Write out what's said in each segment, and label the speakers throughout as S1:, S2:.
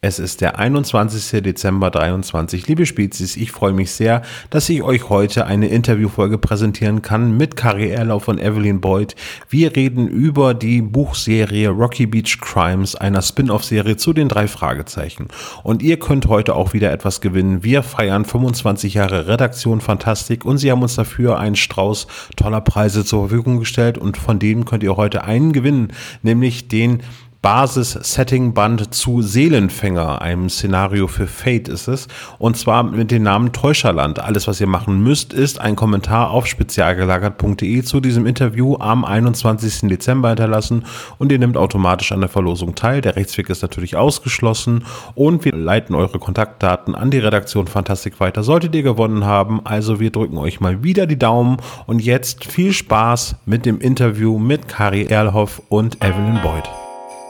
S1: Es ist der 21. Dezember 23. Liebe Spezies, ich freue mich sehr, dass ich euch heute eine Interviewfolge präsentieren kann mit Carrie Erlauf von Evelyn Boyd. Wir reden über die Buchserie Rocky Beach Crimes, einer Spin-off-Serie zu den drei Fragezeichen. Und ihr könnt heute auch wieder etwas gewinnen. Wir feiern 25 Jahre Redaktion Fantastik und sie haben uns dafür einen Strauß toller Preise zur Verfügung gestellt und von denen könnt ihr heute einen gewinnen, nämlich den Basis-Setting-Band zu Seelenfänger, einem Szenario für Fate ist es. Und zwar mit dem Namen Täuscherland. Alles, was ihr machen müsst, ist ein Kommentar auf spezialgelagert.de zu diesem Interview am 21. Dezember hinterlassen und ihr nehmt automatisch an der Verlosung teil. Der Rechtsweg ist natürlich ausgeschlossen und wir leiten eure Kontaktdaten an die Redaktion Fantastik weiter. Solltet ihr gewonnen haben, also wir drücken euch mal wieder die Daumen und jetzt viel Spaß mit dem Interview mit Kari Erlhoff und Evelyn Boyd.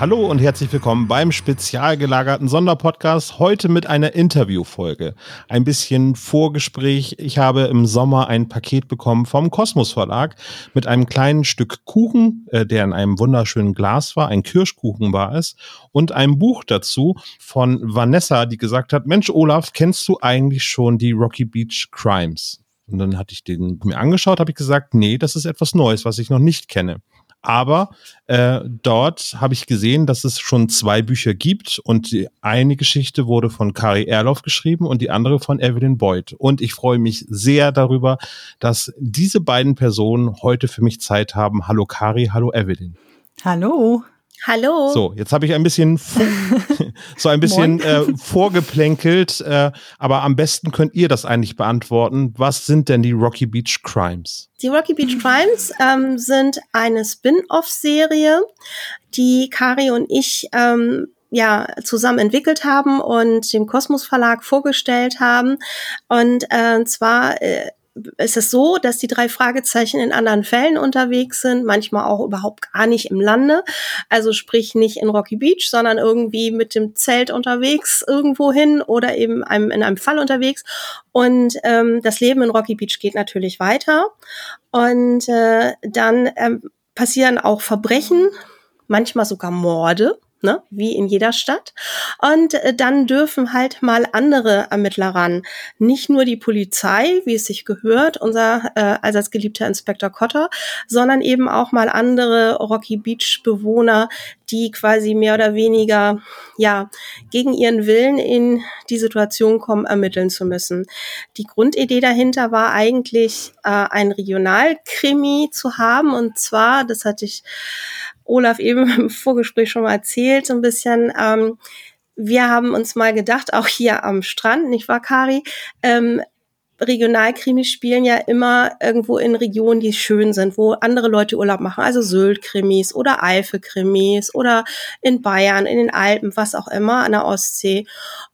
S1: Hallo und herzlich willkommen beim spezial gelagerten Sonderpodcast. Heute mit einer Interviewfolge. Ein bisschen Vorgespräch. Ich habe im Sommer ein Paket bekommen vom Kosmos Verlag mit einem kleinen Stück Kuchen, äh, der in einem wunderschönen Glas war, ein Kirschkuchen war es, und ein Buch dazu von Vanessa, die gesagt hat, Mensch, Olaf, kennst du eigentlich schon die Rocky Beach Crimes? Und dann hatte ich den mir angeschaut, habe ich gesagt, nee, das ist etwas Neues, was ich noch nicht kenne. Aber äh, dort habe ich gesehen, dass es schon zwei Bücher gibt und die eine Geschichte wurde von Kari Erloff geschrieben und die andere von Evelyn Boyd. Und ich freue mich sehr darüber, dass diese beiden Personen heute für mich Zeit haben. Hallo Kari, hallo Evelyn.
S2: Hallo.
S3: Hallo.
S1: So, jetzt habe ich ein bisschen so ein bisschen äh, vorgeplänkelt, äh, aber am besten könnt ihr das eigentlich beantworten. Was sind denn die Rocky Beach Crimes?
S3: Die Rocky Beach Crimes ähm, sind eine Spin-off-Serie, die Kari und ich ähm, ja zusammen entwickelt haben und dem Kosmos Verlag vorgestellt haben. Und äh, zwar äh, ist es so, dass die drei Fragezeichen in anderen Fällen unterwegs sind, manchmal auch überhaupt gar nicht im Lande. Also sprich nicht in Rocky Beach, sondern irgendwie mit dem Zelt unterwegs irgendwo hin oder eben einem, in einem Fall unterwegs. Und ähm, das Leben in Rocky Beach geht natürlich weiter. Und äh, dann ähm, passieren auch Verbrechen, manchmal sogar Morde ne? wie in jeder Stadt. Und äh, dann dürfen halt mal andere Ermittler ran. Nicht nur die Polizei, wie es sich gehört, unser äh, allseits geliebter Inspektor Cotter, sondern eben auch mal andere Rocky Beach Bewohner, die quasi mehr oder weniger, ja, gegen ihren Willen in die Situation kommen, ermitteln zu müssen. Die Grundidee dahinter war eigentlich, äh, ein Regionalkrimi zu haben. Und zwar, das hatte ich Olaf eben im Vorgespräch schon mal erzählt, so ein bisschen. Ähm, wir haben uns mal gedacht, auch hier am Strand, nicht wahr, Kari? Ähm, Regionalkrimis spielen ja immer irgendwo in Regionen, die schön sind, wo andere Leute Urlaub machen, also Sylt-Krimis oder Eifel-Krimis oder in Bayern, in den Alpen, was auch immer, an der Ostsee.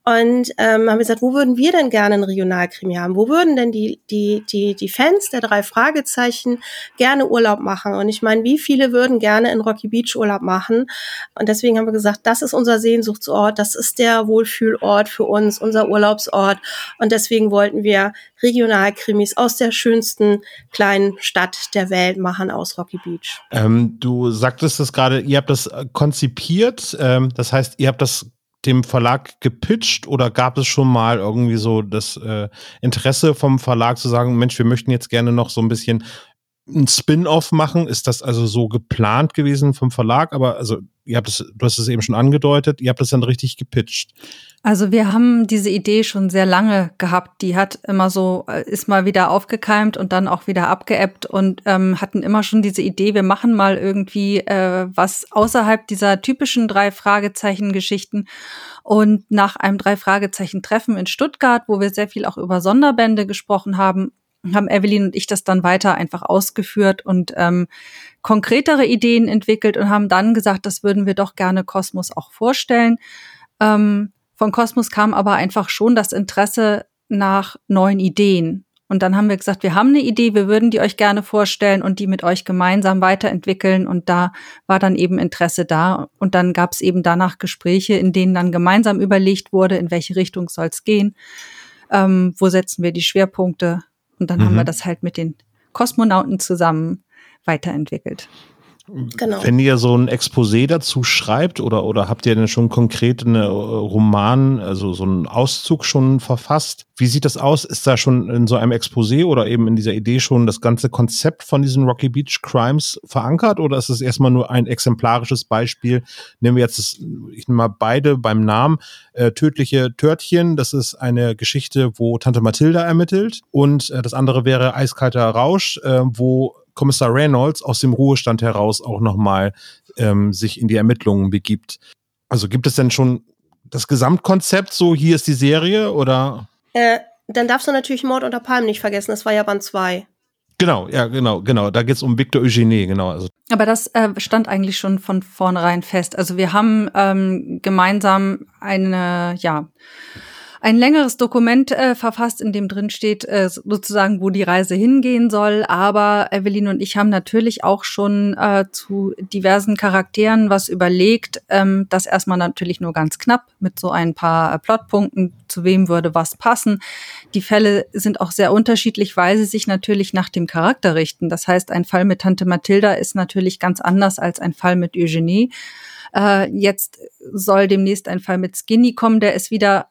S3: Und ähm, haben gesagt, wo würden wir denn gerne einen Regionalkrimi haben? Wo würden denn die, die, die, die Fans der drei Fragezeichen gerne Urlaub machen? Und ich meine, wie viele würden gerne in Rocky Beach Urlaub machen? Und deswegen haben wir gesagt, das ist unser Sehnsuchtsort, das ist der Wohlfühlort für uns, unser Urlaubsort. Und deswegen wollten wir Regionalkrimis aus der schönsten kleinen Stadt der Welt machen, aus Rocky Beach.
S1: Ähm, du sagtest das gerade, ihr habt das äh, konzipiert, ähm, das heißt, ihr habt das dem Verlag gepitcht oder gab es schon mal irgendwie so das äh, Interesse vom Verlag zu sagen, Mensch, wir möchten jetzt gerne noch so ein bisschen ein Spin-off machen? Ist das also so geplant gewesen vom Verlag? Aber also, ihr habt es, du hast es eben schon angedeutet, ihr habt es dann richtig gepitcht.
S2: Also wir haben diese Idee schon sehr lange gehabt. Die hat immer so, äh, ist mal wieder aufgekeimt und dann auch wieder abgeebbt und ähm, hatten immer schon diese Idee, wir machen mal irgendwie äh, was außerhalb dieser typischen drei Fragezeichen-Geschichten. Und nach einem drei Fragezeichen-Treffen in Stuttgart, wo wir sehr viel auch über Sonderbände gesprochen haben, haben Evelyn und ich das dann weiter einfach ausgeführt und ähm, konkretere Ideen entwickelt und haben dann gesagt, das würden wir doch gerne Kosmos auch vorstellen. Ähm, von Kosmos kam aber einfach schon das Interesse nach neuen Ideen. Und dann haben wir gesagt, wir haben eine Idee, wir würden die euch gerne vorstellen und die mit euch gemeinsam weiterentwickeln. Und da war dann eben Interesse da. Und dann gab es eben danach Gespräche, in denen dann gemeinsam überlegt wurde, in welche Richtung soll es gehen, ähm, wo setzen wir die Schwerpunkte. Und dann mhm. haben wir das halt mit den Kosmonauten zusammen weiterentwickelt.
S1: Genau. Wenn ihr so ein Exposé dazu schreibt oder, oder habt ihr denn schon konkret einen äh, Roman, also so einen Auszug schon verfasst? Wie sieht das aus? Ist da schon in so einem Exposé oder eben in dieser Idee schon das ganze Konzept von diesen Rocky Beach Crimes verankert oder ist es erstmal nur ein exemplarisches Beispiel? Nehmen wir jetzt, das, ich nehme mal beide beim Namen, äh, Tödliche Törtchen, das ist eine Geschichte, wo Tante Mathilda ermittelt und äh, das andere wäre Eiskalter Rausch, äh, wo Kommissar Reynolds aus dem Ruhestand heraus auch nochmal ähm, sich in die Ermittlungen begibt. Also gibt es denn schon das Gesamtkonzept, so hier ist die Serie oder?
S3: Äh, dann darfst du natürlich Mord unter Palmen nicht vergessen, das war ja Band 2.
S1: Genau, ja, genau, genau. Da geht's um Victor Eugenie, genau. Also.
S2: Aber das äh, stand eigentlich schon von vornherein fest. Also wir haben ähm, gemeinsam eine, ja, ein längeres Dokument äh, verfasst, in dem drin steht, äh, sozusagen, wo die Reise hingehen soll. Aber Evelyn und ich haben natürlich auch schon äh, zu diversen Charakteren was überlegt. Ähm, das erstmal natürlich nur ganz knapp mit so ein paar äh, Plotpunkten, zu wem würde was passen. Die Fälle sind auch sehr unterschiedlich, weil sie sich natürlich nach dem Charakter richten. Das heißt, ein Fall mit Tante Mathilda ist natürlich ganz anders als ein Fall mit Eugenie. Äh, jetzt soll demnächst ein Fall mit Skinny kommen, der ist wieder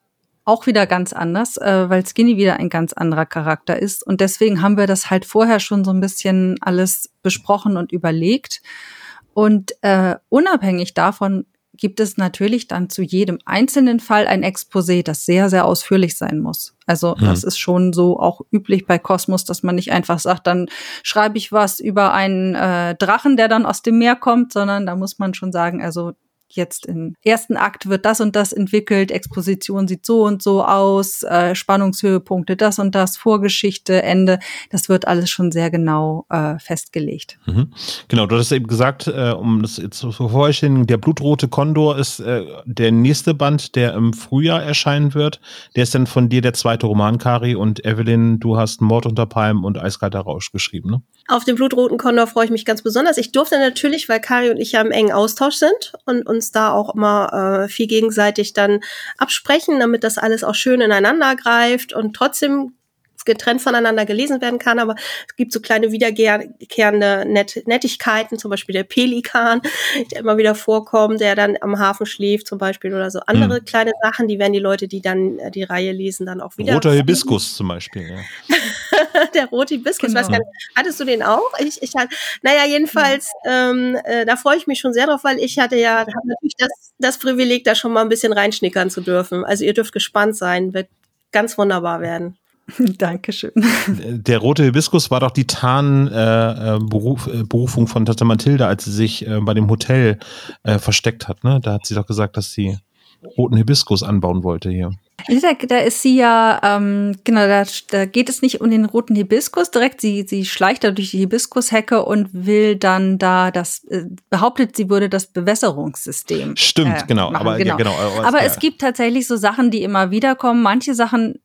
S2: auch wieder ganz anders, äh, weil Skinny wieder ein ganz anderer Charakter ist. Und deswegen haben wir das halt vorher schon so ein bisschen alles besprochen und überlegt. Und äh, unabhängig davon gibt es natürlich dann zu jedem einzelnen Fall ein Exposé, das sehr, sehr ausführlich sein muss. Also mhm. das ist schon so auch üblich bei Kosmos, dass man nicht einfach sagt, dann schreibe ich was über einen äh, Drachen, der dann aus dem Meer kommt, sondern da muss man schon sagen, also jetzt im ersten Akt wird das und das entwickelt, Exposition sieht so und so aus, äh, Spannungshöhepunkte das und das, Vorgeschichte, Ende, das wird alles schon sehr genau äh, festgelegt.
S1: Mhm. Genau, du hast eben gesagt, äh, um das jetzt zu vervollständigen, der blutrote Kondor ist äh, der nächste Band, der im Frühjahr erscheinen wird. Der ist dann von dir der zweite Roman, Kari, und Evelyn, du hast Mord unter Palmen und Eiskalter Rausch geschrieben, ne?
S3: Auf den blutroten Kondor freue ich mich ganz besonders. Ich durfte natürlich, weil Kari und ich ja im engen Austausch sind und uns da auch immer äh, viel gegenseitig dann absprechen, damit das alles auch schön ineinander greift. Und trotzdem getrennt voneinander gelesen werden kann, aber es gibt so kleine wiederkehrende Net Nettigkeiten, zum Beispiel der Pelikan, der immer wieder vorkommt, der dann am Hafen schläft zum Beispiel oder so andere hm. kleine Sachen, die werden die Leute, die dann äh, die Reihe lesen, dann auch wieder.
S1: Roter Hibiskus zum Beispiel, ja.
S3: der rote Hibiskus, genau. weiß gar nicht, hattest du den auch? Ich, ich hatte, naja, jedenfalls, ja. ähm, äh, da freue ich mich schon sehr drauf, weil ich hatte ja hab natürlich das, das Privileg, da schon mal ein bisschen reinschnickern zu dürfen. Also ihr dürft gespannt sein, wird ganz wunderbar werden.
S2: Dankeschön.
S1: Der rote Hibiskus war doch die Tarnberufung äh, Beruf, äh, von Tante Mathilda, als sie sich äh, bei dem Hotel äh, versteckt hat. Ne? Da hat sie doch gesagt, dass sie roten Hibiskus anbauen wollte hier.
S2: Da, da ist sie ja, ähm, genau, da, da geht es nicht um den roten Hibiskus direkt. Sie, sie schleicht da durch die Hibiskushecke und will dann da das, äh, behauptet, sie würde das Bewässerungssystem.
S1: Stimmt, äh, genau.
S2: Machen. Aber, genau. Ja, genau. aber, aber es gibt tatsächlich so Sachen, die immer wieder kommen. Manche Sachen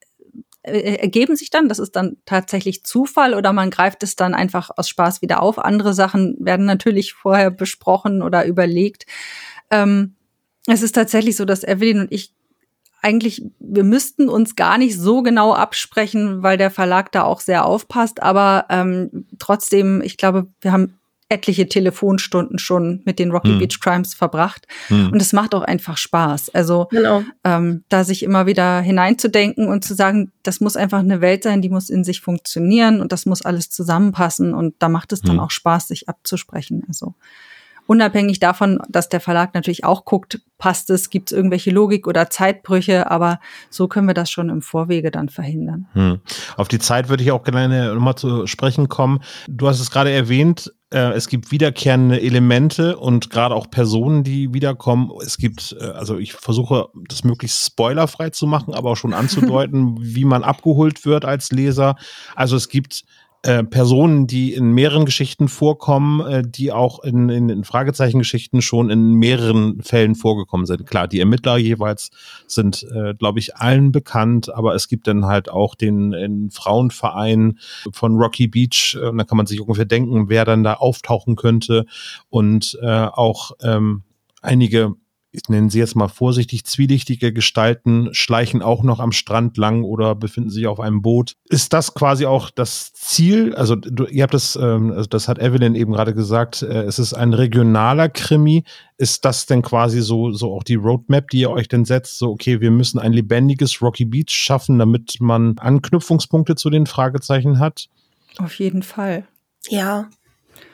S2: äh, ergeben sich dann. Das ist dann tatsächlich Zufall oder man greift es dann einfach aus Spaß wieder auf. Andere Sachen werden natürlich vorher besprochen oder überlegt. Ähm, es ist tatsächlich so, dass Evelyn und ich eigentlich, wir müssten uns gar nicht so genau absprechen, weil der Verlag da auch sehr aufpasst. Aber ähm, trotzdem, ich glaube, wir haben etliche Telefonstunden schon mit den Rocky hm. Beach Crimes verbracht. Hm. Und es macht auch einfach Spaß. Also genau. ähm, da sich immer wieder hineinzudenken und zu sagen, das muss einfach eine Welt sein, die muss in sich funktionieren und das muss alles zusammenpassen. Und da macht es dann hm. auch Spaß, sich abzusprechen. Also Unabhängig davon, dass der Verlag natürlich auch guckt, passt es, gibt es irgendwelche Logik oder Zeitbrüche, aber so können wir das schon im Vorwege dann verhindern.
S1: Hm. Auf die Zeit würde ich auch gerne nochmal zu sprechen kommen. Du hast es gerade erwähnt, äh, es gibt wiederkehrende Elemente und gerade auch Personen, die wiederkommen. Es gibt, äh, also ich versuche das möglichst spoilerfrei zu machen, aber auch schon anzudeuten, wie man abgeholt wird als Leser. Also es gibt äh, Personen, die in mehreren Geschichten vorkommen, äh, die auch in, in, in Fragezeichengeschichten schon in mehreren Fällen vorgekommen sind. Klar, die Ermittler jeweils sind, äh, glaube ich, allen bekannt, aber es gibt dann halt auch den, den Frauenverein von Rocky Beach. Äh, da kann man sich ungefähr denken, wer dann da auftauchen könnte und äh, auch ähm, einige ich nenne sie jetzt mal vorsichtig, zwielichtige Gestalten schleichen auch noch am Strand lang oder befinden sich auf einem Boot. Ist das quasi auch das Ziel? Also du, ihr habt das, ähm, also das hat Evelyn eben gerade gesagt, äh, es ist ein regionaler Krimi. Ist das denn quasi so, so auch die Roadmap, die ihr euch denn setzt? So, okay, wir müssen ein lebendiges Rocky Beach schaffen, damit man Anknüpfungspunkte zu den Fragezeichen hat?
S2: Auf jeden Fall.
S3: Ja,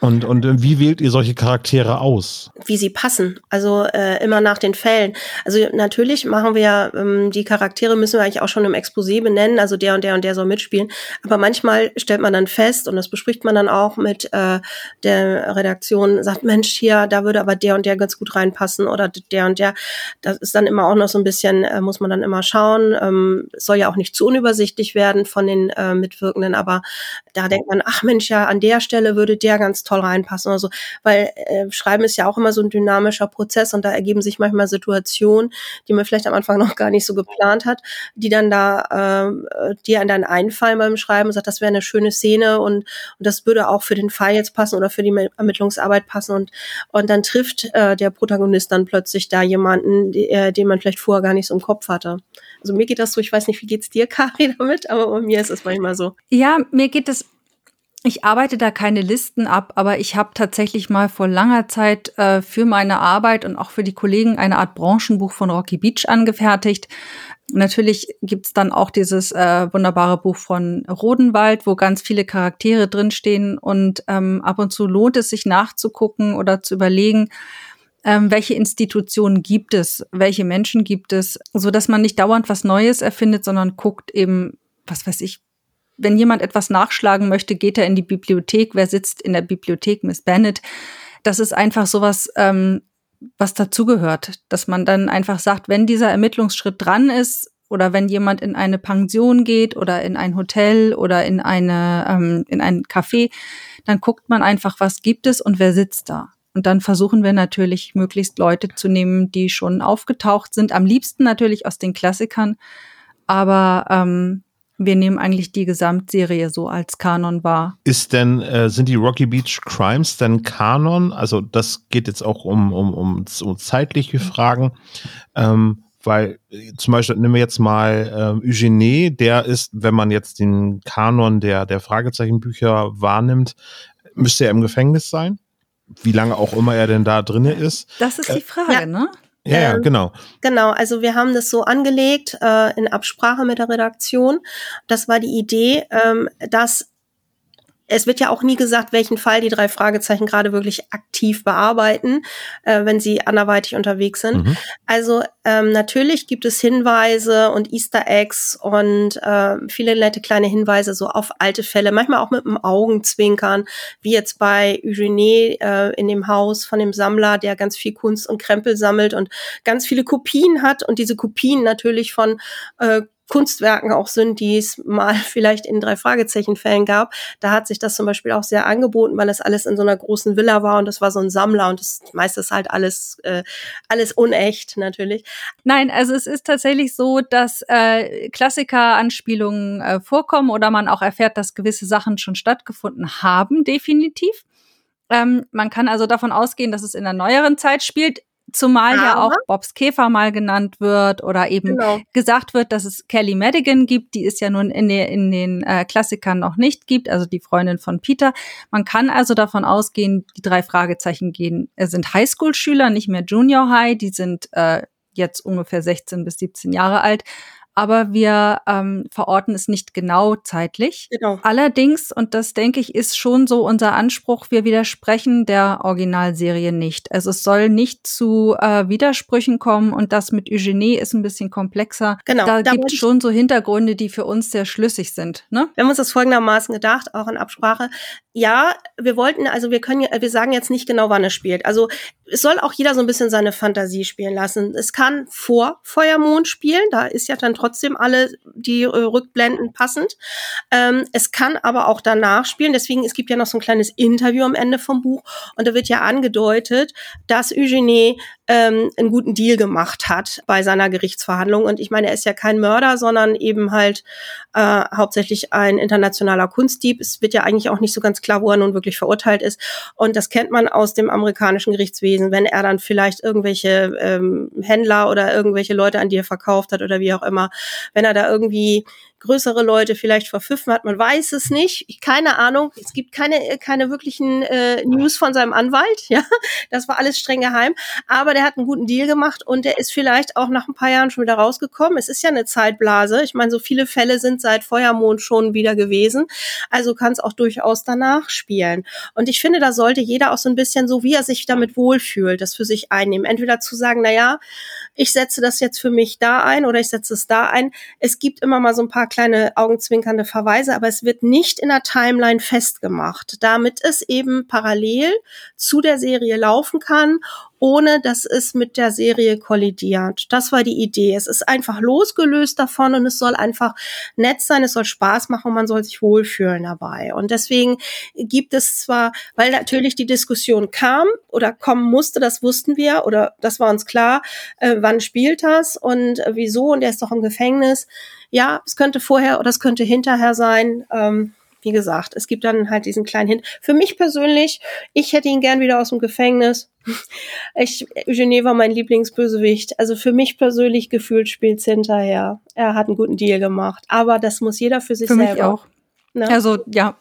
S1: und, und äh, wie wählt ihr solche Charaktere aus?
S3: Wie sie passen, also äh, immer nach den Fällen. Also natürlich machen wir ähm, die Charaktere müssen wir eigentlich auch schon im Exposé benennen, also der und der und der soll mitspielen. Aber manchmal stellt man dann fest und das bespricht man dann auch mit äh, der Redaktion, sagt Mensch hier, da würde aber der und der ganz gut reinpassen oder der und der. Das ist dann immer auch noch so ein bisschen, äh, muss man dann immer schauen. Ähm, soll ja auch nicht zu unübersichtlich werden von den äh, Mitwirkenden, aber da denkt man, ach Mensch, ja, an der Stelle würde der ganz toll reinpassen oder so. Weil äh, Schreiben ist ja auch immer so ein dynamischer Prozess und da ergeben sich manchmal Situationen, die man vielleicht am Anfang noch gar nicht so geplant hat, die dann da, äh, die an dann einfallen beim Schreiben und sagt, das wäre eine schöne Szene und, und das würde auch für den Fall jetzt passen oder für die Ermittlungsarbeit passen und, und dann trifft äh, der Protagonist dann plötzlich da jemanden, die, äh, den man vielleicht vorher gar nicht so im Kopf hatte. Also mir geht das so, ich weiß nicht, wie geht's dir, Kari, damit, aber bei mir ist es manchmal so.
S2: Ja, mir geht es ich arbeite da keine Listen ab, aber ich habe tatsächlich mal vor langer Zeit äh, für meine Arbeit und auch für die Kollegen eine Art Branchenbuch von Rocky Beach angefertigt. Natürlich gibt's dann auch dieses äh, wunderbare Buch von Rodenwald, wo ganz viele Charaktere drinstehen und ähm, ab und zu lohnt es sich nachzugucken oder zu überlegen, ähm, welche Institutionen gibt es, welche Menschen gibt es, so dass man nicht dauernd was Neues erfindet, sondern guckt eben, was weiß ich, wenn jemand etwas nachschlagen möchte, geht er in die Bibliothek. Wer sitzt in der Bibliothek? Miss Bennett. Das ist einfach sowas, ähm, was dazugehört, dass man dann einfach sagt, wenn dieser Ermittlungsschritt dran ist oder wenn jemand in eine Pension geht oder in ein Hotel oder in eine ähm, in ein Café, dann guckt man einfach, was gibt es und wer sitzt da. Und dann versuchen wir natürlich möglichst Leute zu nehmen, die schon aufgetaucht sind. Am liebsten natürlich aus den Klassikern, aber ähm, wir nehmen eigentlich die Gesamtserie so als Kanon wahr.
S1: Ist denn, äh, sind die Rocky Beach Crimes denn Kanon? Also das geht jetzt auch um, um, um so zeitliche Fragen. Ähm, weil zum Beispiel nehmen wir jetzt mal äh, Eugenie, der ist, wenn man jetzt den Kanon der, der Fragezeichenbücher wahrnimmt, müsste er im Gefängnis sein? Wie lange auch immer er denn da drinne ist.
S2: Das ist die äh, Frage, ja. ne?
S1: Ja, ja, ähm, genau.
S3: Genau, also wir haben das so angelegt äh, in Absprache mit der Redaktion. Das war die Idee, ähm, dass es wird ja auch nie gesagt, welchen Fall die drei Fragezeichen gerade wirklich aktiv bearbeiten, äh, wenn sie anderweitig unterwegs sind. Mhm. Also ähm, natürlich gibt es Hinweise und Easter Eggs und äh, viele nette kleine Hinweise so auf alte Fälle, manchmal auch mit dem Augenzwinkern, wie jetzt bei Eugenie äh, in dem Haus von dem Sammler, der ganz viel Kunst und Krempel sammelt und ganz viele Kopien hat und diese Kopien natürlich von äh, Kunstwerken auch sind, die es mal vielleicht in drei Fragezeichen-Fällen gab. Da hat sich das zum Beispiel auch sehr angeboten, weil das alles in so einer großen Villa war und das war so ein Sammler und das meistens halt alles, äh, alles unecht natürlich.
S2: Nein, also es ist tatsächlich so, dass äh, Klassiker-Anspielungen äh, vorkommen oder man auch erfährt, dass gewisse Sachen schon stattgefunden haben, definitiv. Ähm, man kann also davon ausgehen, dass es in der neueren Zeit spielt. Zumal ja auch Bobs Käfer mal genannt wird oder eben genau. gesagt wird, dass es Kelly Madigan gibt, die es ja nun in, den, in den äh, Klassikern noch nicht gibt, also die Freundin von Peter. Man kann also davon ausgehen, die drei Fragezeichen gehen, äh, sind Highschool-Schüler, nicht mehr Junior High, die sind äh, jetzt ungefähr 16 bis 17 Jahre alt aber wir ähm, verorten es nicht genau zeitlich. Genau. Allerdings, und das denke ich, ist schon so unser Anspruch, wir widersprechen der Originalserie nicht. Also es soll nicht zu äh, Widersprüchen kommen und das mit Eugenie ist ein bisschen komplexer. Genau. Da, da gibt es schon so Hintergründe, die für uns sehr schlüssig sind. Ne?
S3: Wir haben uns das folgendermaßen gedacht, auch in Absprache. Ja, wir wollten, also wir können, wir sagen jetzt nicht genau, wann es spielt. Also es soll auch jeder so ein bisschen seine Fantasie spielen lassen. Es kann vor Feuermond spielen, da ist ja dann trotzdem trotzdem alle die äh, Rückblenden passend. Ähm, es kann aber auch danach spielen. Deswegen, es gibt ja noch so ein kleines Interview am Ende vom Buch und da wird ja angedeutet, dass Eugenie ähm, einen guten Deal gemacht hat bei seiner Gerichtsverhandlung. Und ich meine, er ist ja kein Mörder, sondern eben halt äh, hauptsächlich ein internationaler Kunstdieb. Es wird ja eigentlich auch nicht so ganz klar, wo er nun wirklich verurteilt ist. Und das kennt man aus dem amerikanischen Gerichtswesen, wenn er dann vielleicht irgendwelche ähm, Händler oder irgendwelche Leute an die er verkauft hat oder wie auch immer, wenn er da irgendwie größere Leute vielleicht verpfiffen hat. Man weiß es nicht. Keine Ahnung. Es gibt keine, keine wirklichen äh, News von seinem Anwalt. Ja, das war alles streng geheim. Aber der hat einen guten Deal gemacht und der ist vielleicht auch nach ein paar Jahren schon wieder rausgekommen. Es ist ja eine Zeitblase. Ich meine, so viele Fälle sind seit Feuermond schon wieder gewesen. Also kann es auch durchaus danach spielen. Und ich finde, da sollte jeder auch so ein bisschen so, wie er sich damit wohlfühlt, das für sich einnehmen. Entweder zu sagen, na ja, ich setze das jetzt für mich da ein oder ich setze es da ein. Es gibt immer mal so ein paar kleine augenzwinkernde Verweise, aber es wird nicht in der Timeline festgemacht, damit es eben parallel zu der Serie laufen kann ohne dass es mit der Serie kollidiert. Das war die Idee. Es ist einfach losgelöst davon und es soll einfach nett sein, es soll Spaß machen und man soll sich wohlfühlen dabei. Und deswegen gibt es zwar, weil natürlich die Diskussion kam oder kommen musste, das wussten wir oder das war uns klar, äh, wann spielt das und äh, wieso und er ist doch im Gefängnis. Ja, es könnte vorher oder es könnte hinterher sein. Ähm, wie gesagt, es gibt dann halt diesen kleinen Hint. Für mich persönlich, ich hätte ihn gern wieder aus dem Gefängnis. Ich, Eugenie war mein Lieblingsbösewicht. Also für mich persönlich gefühlt spielt's hinterher. Er hat einen guten Deal gemacht. Aber das muss jeder für sich
S2: für
S3: selber.
S2: Mich auch. Ne? Also, ja.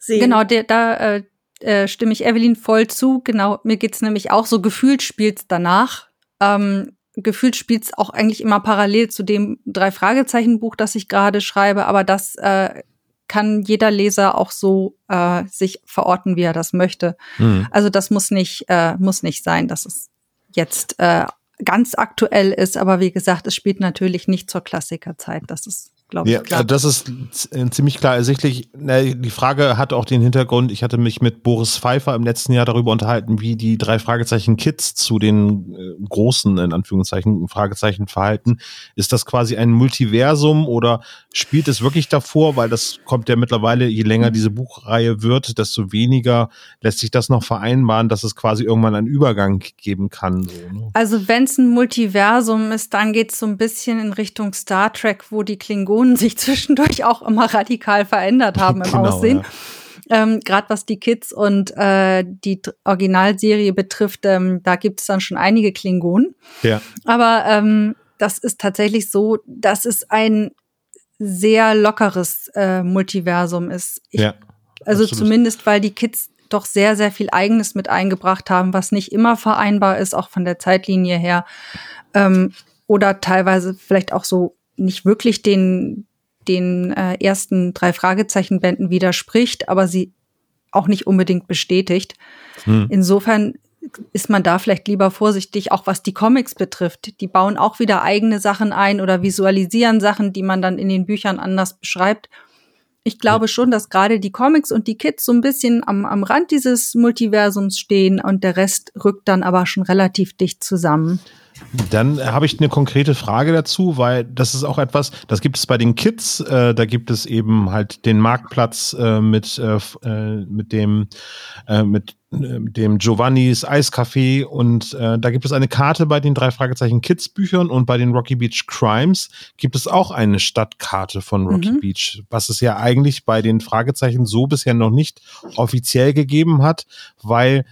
S2: Sehen. Genau, der, da äh, äh, stimme ich Evelyn voll zu. Genau, mir geht's nämlich auch so, gefühlt spielt's danach. Ähm, gefühlt spielt's auch eigentlich immer parallel zu dem drei Fragezeichen Buch, das ich gerade schreibe, aber das äh, kann jeder Leser auch so äh, sich verorten, wie er das möchte. Mhm. Also das muss nicht äh, muss nicht sein, dass es jetzt äh, ganz aktuell ist, aber wie gesagt, es spielt natürlich nicht zur Klassikerzeit. Das ist glaube ich. Ja,
S1: das ist äh, ziemlich klar ersichtlich. Die Frage hat auch den Hintergrund, ich hatte mich mit Boris Pfeiffer im letzten Jahr darüber unterhalten, wie die drei Fragezeichen Kids zu den äh, großen, in Anführungszeichen, Fragezeichen verhalten. Ist das quasi ein Multiversum oder spielt es wirklich davor? Weil das kommt ja mittlerweile, je länger diese Buchreihe wird, desto weniger lässt sich das noch vereinbaren, dass es quasi irgendwann einen Übergang geben kann. So,
S2: ne? Also wenn es ein Multiversum ist, dann geht es so ein bisschen in Richtung Star Trek, wo die Klingonen Personen sich zwischendurch auch immer radikal verändert haben im genau, Aussehen. Ja. Ähm, Gerade was die Kids und äh, die Originalserie betrifft, ähm, da gibt es dann schon einige Klingonen.
S1: Ja.
S2: Aber ähm, das ist tatsächlich so, dass es ein sehr lockeres äh, Multiversum ist. Ich, ja, also absolut. zumindest, weil die Kids doch sehr, sehr viel Eigenes mit eingebracht haben, was nicht immer vereinbar ist, auch von der Zeitlinie her. Ähm, oder teilweise vielleicht auch so nicht wirklich den, den äh, ersten drei Fragezeichen-Bänden widerspricht, aber sie auch nicht unbedingt bestätigt. Hm. Insofern ist man da vielleicht lieber vorsichtig, auch was die Comics betrifft. Die bauen auch wieder eigene Sachen ein oder visualisieren Sachen, die man dann in den Büchern anders beschreibt. Ich glaube schon, dass gerade die Comics und die Kids so ein bisschen am, am Rand dieses Multiversums stehen und der Rest rückt dann aber schon relativ dicht zusammen.
S1: Dann habe ich eine konkrete Frage dazu, weil das ist auch etwas, das gibt es bei den Kids, äh, da gibt es eben halt den Marktplatz äh, mit, äh, äh mit dem, äh, mit äh, dem Giovannis Eiscafé und äh, da gibt es eine Karte bei den drei Fragezeichen Kids Büchern und bei den Rocky Beach Crimes gibt es auch eine Stadtkarte von Rocky mhm. Beach, was es ja eigentlich bei den Fragezeichen so bisher noch nicht offiziell gegeben hat, weil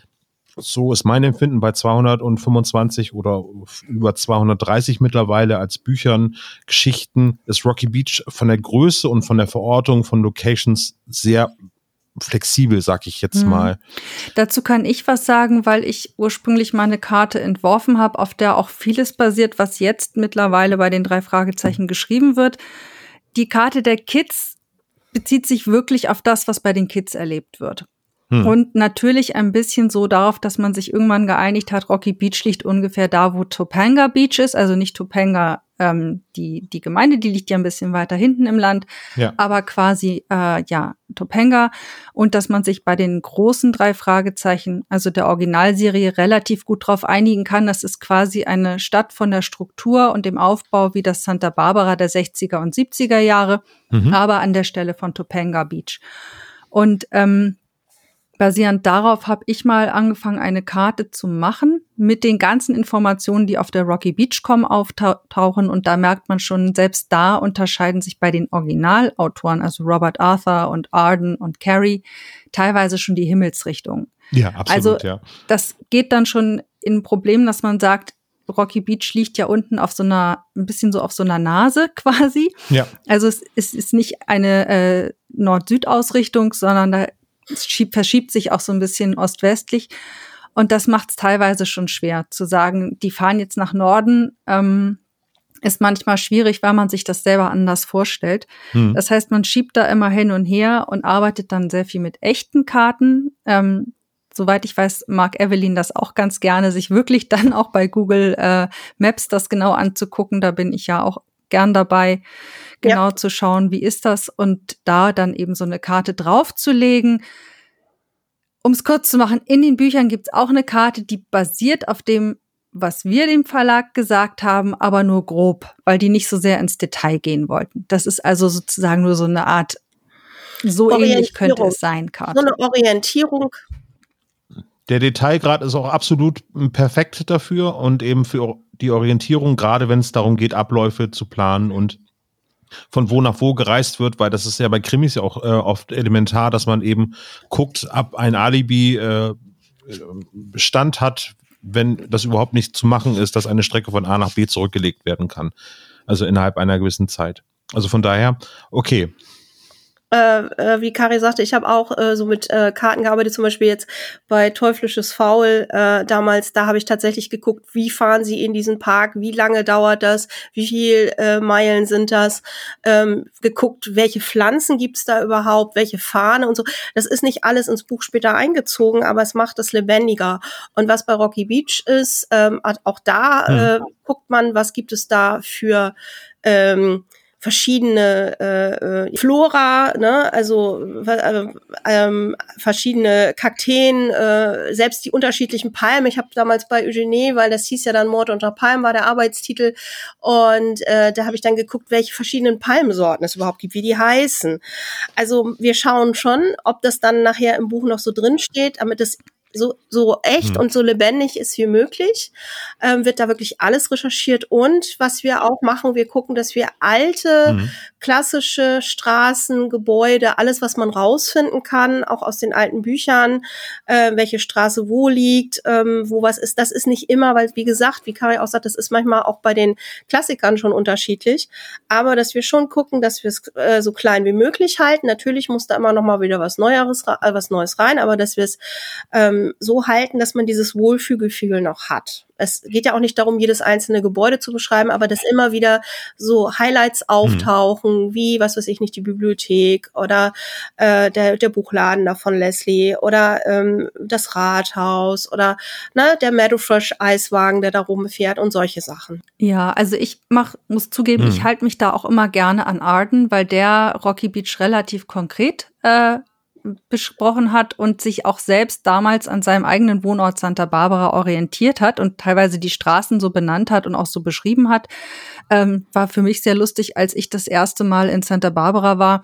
S1: so ist mein Empfinden bei 225 oder über 230 mittlerweile als Büchern, Geschichten ist Rocky Beach von der Größe und von der Verortung von Locations sehr flexibel, sag ich jetzt mhm. mal.
S2: Dazu kann ich was sagen, weil ich ursprünglich mal eine Karte entworfen habe, auf der auch vieles basiert, was jetzt mittlerweile bei den drei Fragezeichen geschrieben wird. Die Karte der Kids bezieht sich wirklich auf das, was bei den Kids erlebt wird. Hm. Und natürlich ein bisschen so darauf, dass man sich irgendwann geeinigt hat, Rocky Beach liegt ungefähr da, wo Topanga Beach ist, also nicht Topanga ähm, die, die Gemeinde, die liegt ja ein bisschen weiter hinten im Land, ja. aber quasi äh, ja Topanga und dass man sich bei den großen drei Fragezeichen, also der Originalserie, relativ gut drauf einigen kann. Das ist quasi eine Stadt von der Struktur und dem Aufbau wie das Santa Barbara der 60er und 70er Jahre, mhm. aber an der Stelle von Topanga Beach. Und ähm, Basierend darauf habe ich mal angefangen, eine Karte zu machen mit den ganzen Informationen, die auf der Rocky Beachcom auftauchen. Und da merkt man schon, selbst da unterscheiden sich bei den Originalautoren, also Robert Arthur und Arden und Carey, teilweise schon die Himmelsrichtungen.
S1: Ja, absolut.
S2: Also
S1: ja.
S2: das geht dann schon in ein Problem, dass man sagt, Rocky Beach liegt ja unten auf so einer, ein bisschen so auf so einer Nase quasi.
S1: Ja.
S2: Also es, es ist nicht eine äh, Nord-Süd-Ausrichtung, sondern da schiebt, verschiebt sich auch so ein bisschen ostwestlich. Und das macht es teilweise schon schwer zu sagen, die fahren jetzt nach Norden. Ähm, ist manchmal schwierig, weil man sich das selber anders vorstellt. Hm. Das heißt, man schiebt da immer hin und her und arbeitet dann sehr viel mit echten Karten. Ähm, soweit ich weiß, mag Evelyn das auch ganz gerne, sich wirklich dann auch bei Google äh, Maps das genau anzugucken. Da bin ich ja auch gern dabei genau ja. zu schauen, wie ist das und da dann eben so eine Karte draufzulegen. Um es kurz zu machen, in den Büchern gibt es auch eine Karte, die basiert auf dem, was wir dem Verlag gesagt haben, aber nur grob, weil die nicht so sehr ins Detail gehen wollten. Das ist also sozusagen nur so eine Art, so ähnlich könnte es sein,
S3: Karte. So eine Orientierung.
S1: Der Detailgrad ist auch absolut perfekt dafür und eben für die Orientierung, gerade wenn es darum geht, Abläufe zu planen und von wo nach wo gereist wird, weil das ist ja bei Krimis ja auch äh, oft elementar, dass man eben guckt, ob ein Alibi äh, Stand hat, wenn das überhaupt nicht zu machen ist, dass eine Strecke von A nach B zurückgelegt werden kann. Also innerhalb einer gewissen Zeit. Also von daher, okay,
S3: äh, äh, wie Kari sagte, ich habe auch äh, so mit äh, Karten gearbeitet, zum Beispiel jetzt bei Teuflisches Faul äh, damals, da habe ich tatsächlich geguckt, wie fahren sie in diesen Park, wie lange dauert das, wie viel äh, Meilen sind das, ähm, geguckt, welche Pflanzen gibt's da überhaupt, welche Fahne und so. Das ist nicht alles ins Buch später eingezogen, aber es macht es lebendiger. Und was bei Rocky Beach ist, ähm, auch da mhm. äh, guckt man, was gibt es da für ähm, verschiedene äh, äh, Flora, ne, also äh, ähm, verschiedene Kakteen, äh, selbst die unterschiedlichen Palmen. Ich habe damals bei Eugenie, weil das hieß ja dann Mord unter Palmen, war der Arbeitstitel, und äh, da habe ich dann geguckt, welche verschiedenen Palmsorten es überhaupt gibt, wie die heißen. Also wir schauen schon, ob das dann nachher im Buch noch so drin steht, damit es so, so echt mhm. und so lebendig ist wie möglich, ähm, wird da wirklich alles recherchiert. Und was wir auch machen, wir gucken, dass wir alte, mhm. klassische Straßen, Gebäude, alles, was man rausfinden kann, auch aus den alten Büchern, äh, welche Straße wo liegt, ähm, wo was ist. Das ist nicht immer, weil, wie gesagt, wie Kari auch sagt, das ist manchmal auch bei den Klassikern schon unterschiedlich. Aber dass wir schon gucken, dass wir es äh, so klein wie möglich halten. Natürlich muss da immer noch mal wieder was Neueres, äh, was Neues rein, aber dass wir es ähm, so halten, dass man dieses Wohlfühlgefühl noch hat es geht ja auch nicht darum, jedes einzelne Gebäude zu beschreiben, aber dass immer wieder so Highlights mhm. auftauchen, mhm. wie, was weiß ich nicht, die Bibliothek oder äh, der, der Buchladen da von Leslie oder ähm, das Rathaus oder ne, der Meadowfresh Eiswagen, der da rumfährt und solche Sachen.
S2: Ja, also ich mach, muss zugeben, mhm. ich halte mich da auch immer gerne an Arden, weil der Rocky Beach relativ konkret äh, besprochen hat und sich auch selbst damals an seinem eigenen Wohnort Santa Barbara orientiert hat und teilweise die Straßen so benannt hat und auch so beschrieben hat, ähm, war für mich sehr lustig, als ich das erste Mal in Santa Barbara war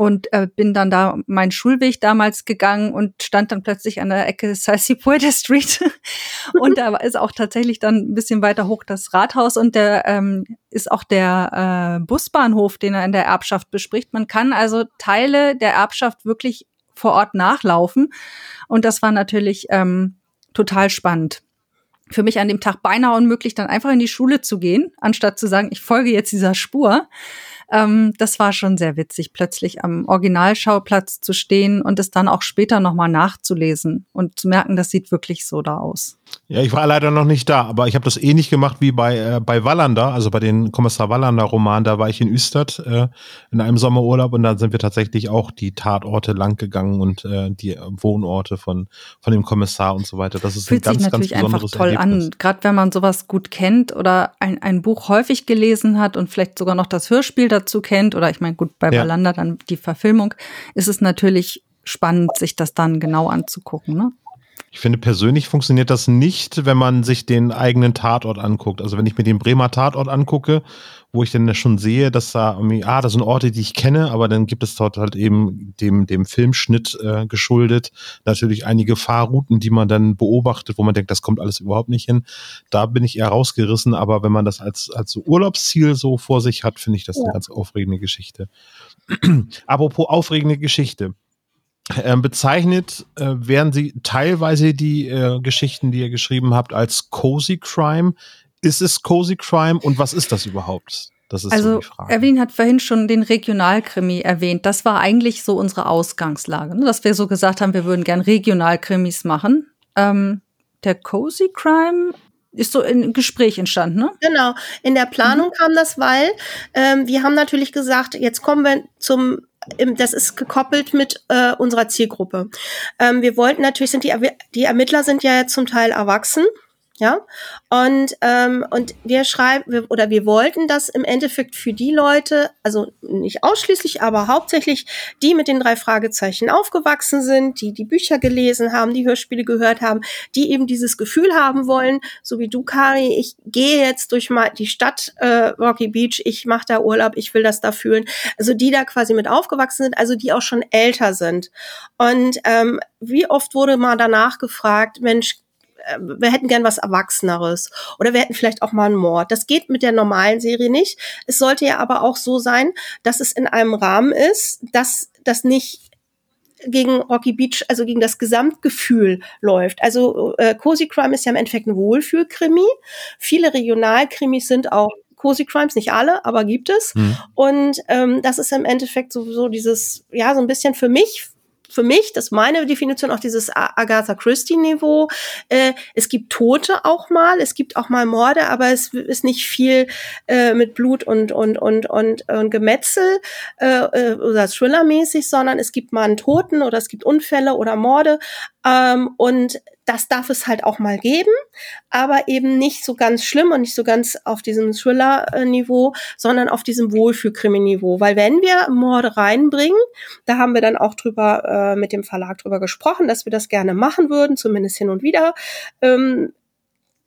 S2: und äh, bin dann da meinen Schulweg damals gegangen und stand dann plötzlich an der Ecke Salsipuerta Street und da ist auch tatsächlich dann ein bisschen weiter hoch das Rathaus und der ähm, ist auch der äh, Busbahnhof, den er in der Erbschaft bespricht. Man kann also Teile der Erbschaft wirklich vor Ort nachlaufen. Und das war natürlich ähm, total spannend. Für mich an dem Tag beinahe unmöglich, dann einfach in die Schule zu gehen, anstatt zu sagen, ich folge jetzt dieser Spur. Ähm, das war schon sehr witzig, plötzlich am Originalschauplatz zu stehen und es dann auch später nochmal nachzulesen und zu merken, das sieht wirklich so da aus.
S1: Ja, ich war leider noch nicht da, aber ich habe das ähnlich eh gemacht wie bei, äh, bei Wallander, also bei den Kommissar Wallander-Roman. Da war ich in Üstert äh, in einem Sommerurlaub und da sind wir tatsächlich auch die Tatorte lang gegangen und äh, die Wohnorte von, von dem Kommissar und so weiter. Das ist
S2: Fühlt
S1: ein ganz,
S2: sich natürlich
S1: ganz besonderes
S2: einfach toll
S1: Erlebnis.
S2: an, gerade wenn man sowas gut kennt oder ein, ein Buch häufig gelesen hat und vielleicht sogar noch das Hörspiel dazu kennt oder ich meine, gut, bei
S1: Ja.
S2: Wallander dann die Verfilmung, ist es natürlich spannend, sich das dann genau anzugucken. Ne?
S1: Ich finde, persönlich funktioniert das nicht, wenn man sich den eigenen Tatort anguckt. Also wenn ich mir den Bremer Tatort angucke, wo ich dann schon sehe, dass da irgendwie, ah, das sind Orte, die ich kenne, aber dann gibt es dort halt eben dem, dem Filmschnitt äh, geschuldet natürlich einige Fahrrouten, die man dann beobachtet, wo man denkt, das kommt alles überhaupt nicht hin. Da bin ich eher rausgerissen, aber wenn man das als, als so Urlaubsziel so vor sich hat, finde ich das eine ganz aufregende Geschichte. Apropos aufregende Geschichte. Ähm, bezeichnet äh, werden sie teilweise die äh, Geschichten, die ihr geschrieben habt, als Cozy Crime. Ist es Cozy Crime und was ist das überhaupt? Das ist so
S2: Also
S1: die Frage.
S2: Erwin hat vorhin schon den Regionalkrimi erwähnt. Das war eigentlich so unsere Ausgangslage, ne? dass wir so gesagt haben, wir würden gern Regionalkrimis machen. Ähm, der Cozy Crime ist so in Gespräch entstanden, ne?
S3: Genau. In der Planung kam das, weil ähm, wir haben natürlich gesagt, jetzt kommen wir zum das ist gekoppelt mit äh, unserer Zielgruppe. Ähm, wir wollten natürlich sind die die Ermittler sind ja jetzt zum Teil erwachsen, ja und ähm, und wir schreiben wir, oder wir wollten das im Endeffekt für die Leute, also nicht ausschließlich, aber hauptsächlich die mit den drei Fragezeichen aufgewachsen sind, die die Bücher gelesen haben, die Hörspiele gehört haben, die eben dieses Gefühl haben wollen, so wie du, Kari, ich gehe jetzt durch mal die Stadt äh, Rocky Beach, ich mache da Urlaub, ich will das da fühlen. Also die da quasi mit aufgewachsen sind, also die auch schon älter sind. Und ähm, wie oft wurde mal danach gefragt, Mensch, wir hätten gern was Erwachseneres oder wir hätten vielleicht auch mal einen Mord. Das geht mit der normalen Serie nicht. Es sollte ja aber auch so sein, dass es in einem Rahmen ist, dass das nicht gegen Rocky Beach, also gegen das Gesamtgefühl läuft. Also äh, Cozy Crime ist ja im Endeffekt ein Wohlfühlkrimi. Viele Regionalkrimis sind auch Cozy Crimes, nicht alle, aber gibt es.
S1: Hm.
S3: Und ähm, das ist im Endeffekt so, so dieses, ja, so ein bisschen für mich, für mich, das ist meine Definition, auch dieses Agatha Christie-Niveau. Äh, es gibt Tote auch mal, es gibt auch mal Morde, aber es ist nicht viel äh, mit Blut und, und, und, und, und Gemetzel äh, äh, oder Thriller-mäßig, sondern es gibt mal einen Toten oder es gibt Unfälle oder Morde. Ähm, und das darf es halt auch mal geben, aber eben nicht so ganz schlimm und nicht so ganz auf diesem Thriller-Niveau, sondern auf diesem Wohlfühlkrimi-Niveau. Weil wenn wir Morde reinbringen, da haben wir dann auch drüber äh, mit dem Verlag drüber gesprochen, dass wir das gerne machen würden, zumindest hin und wieder. Ähm,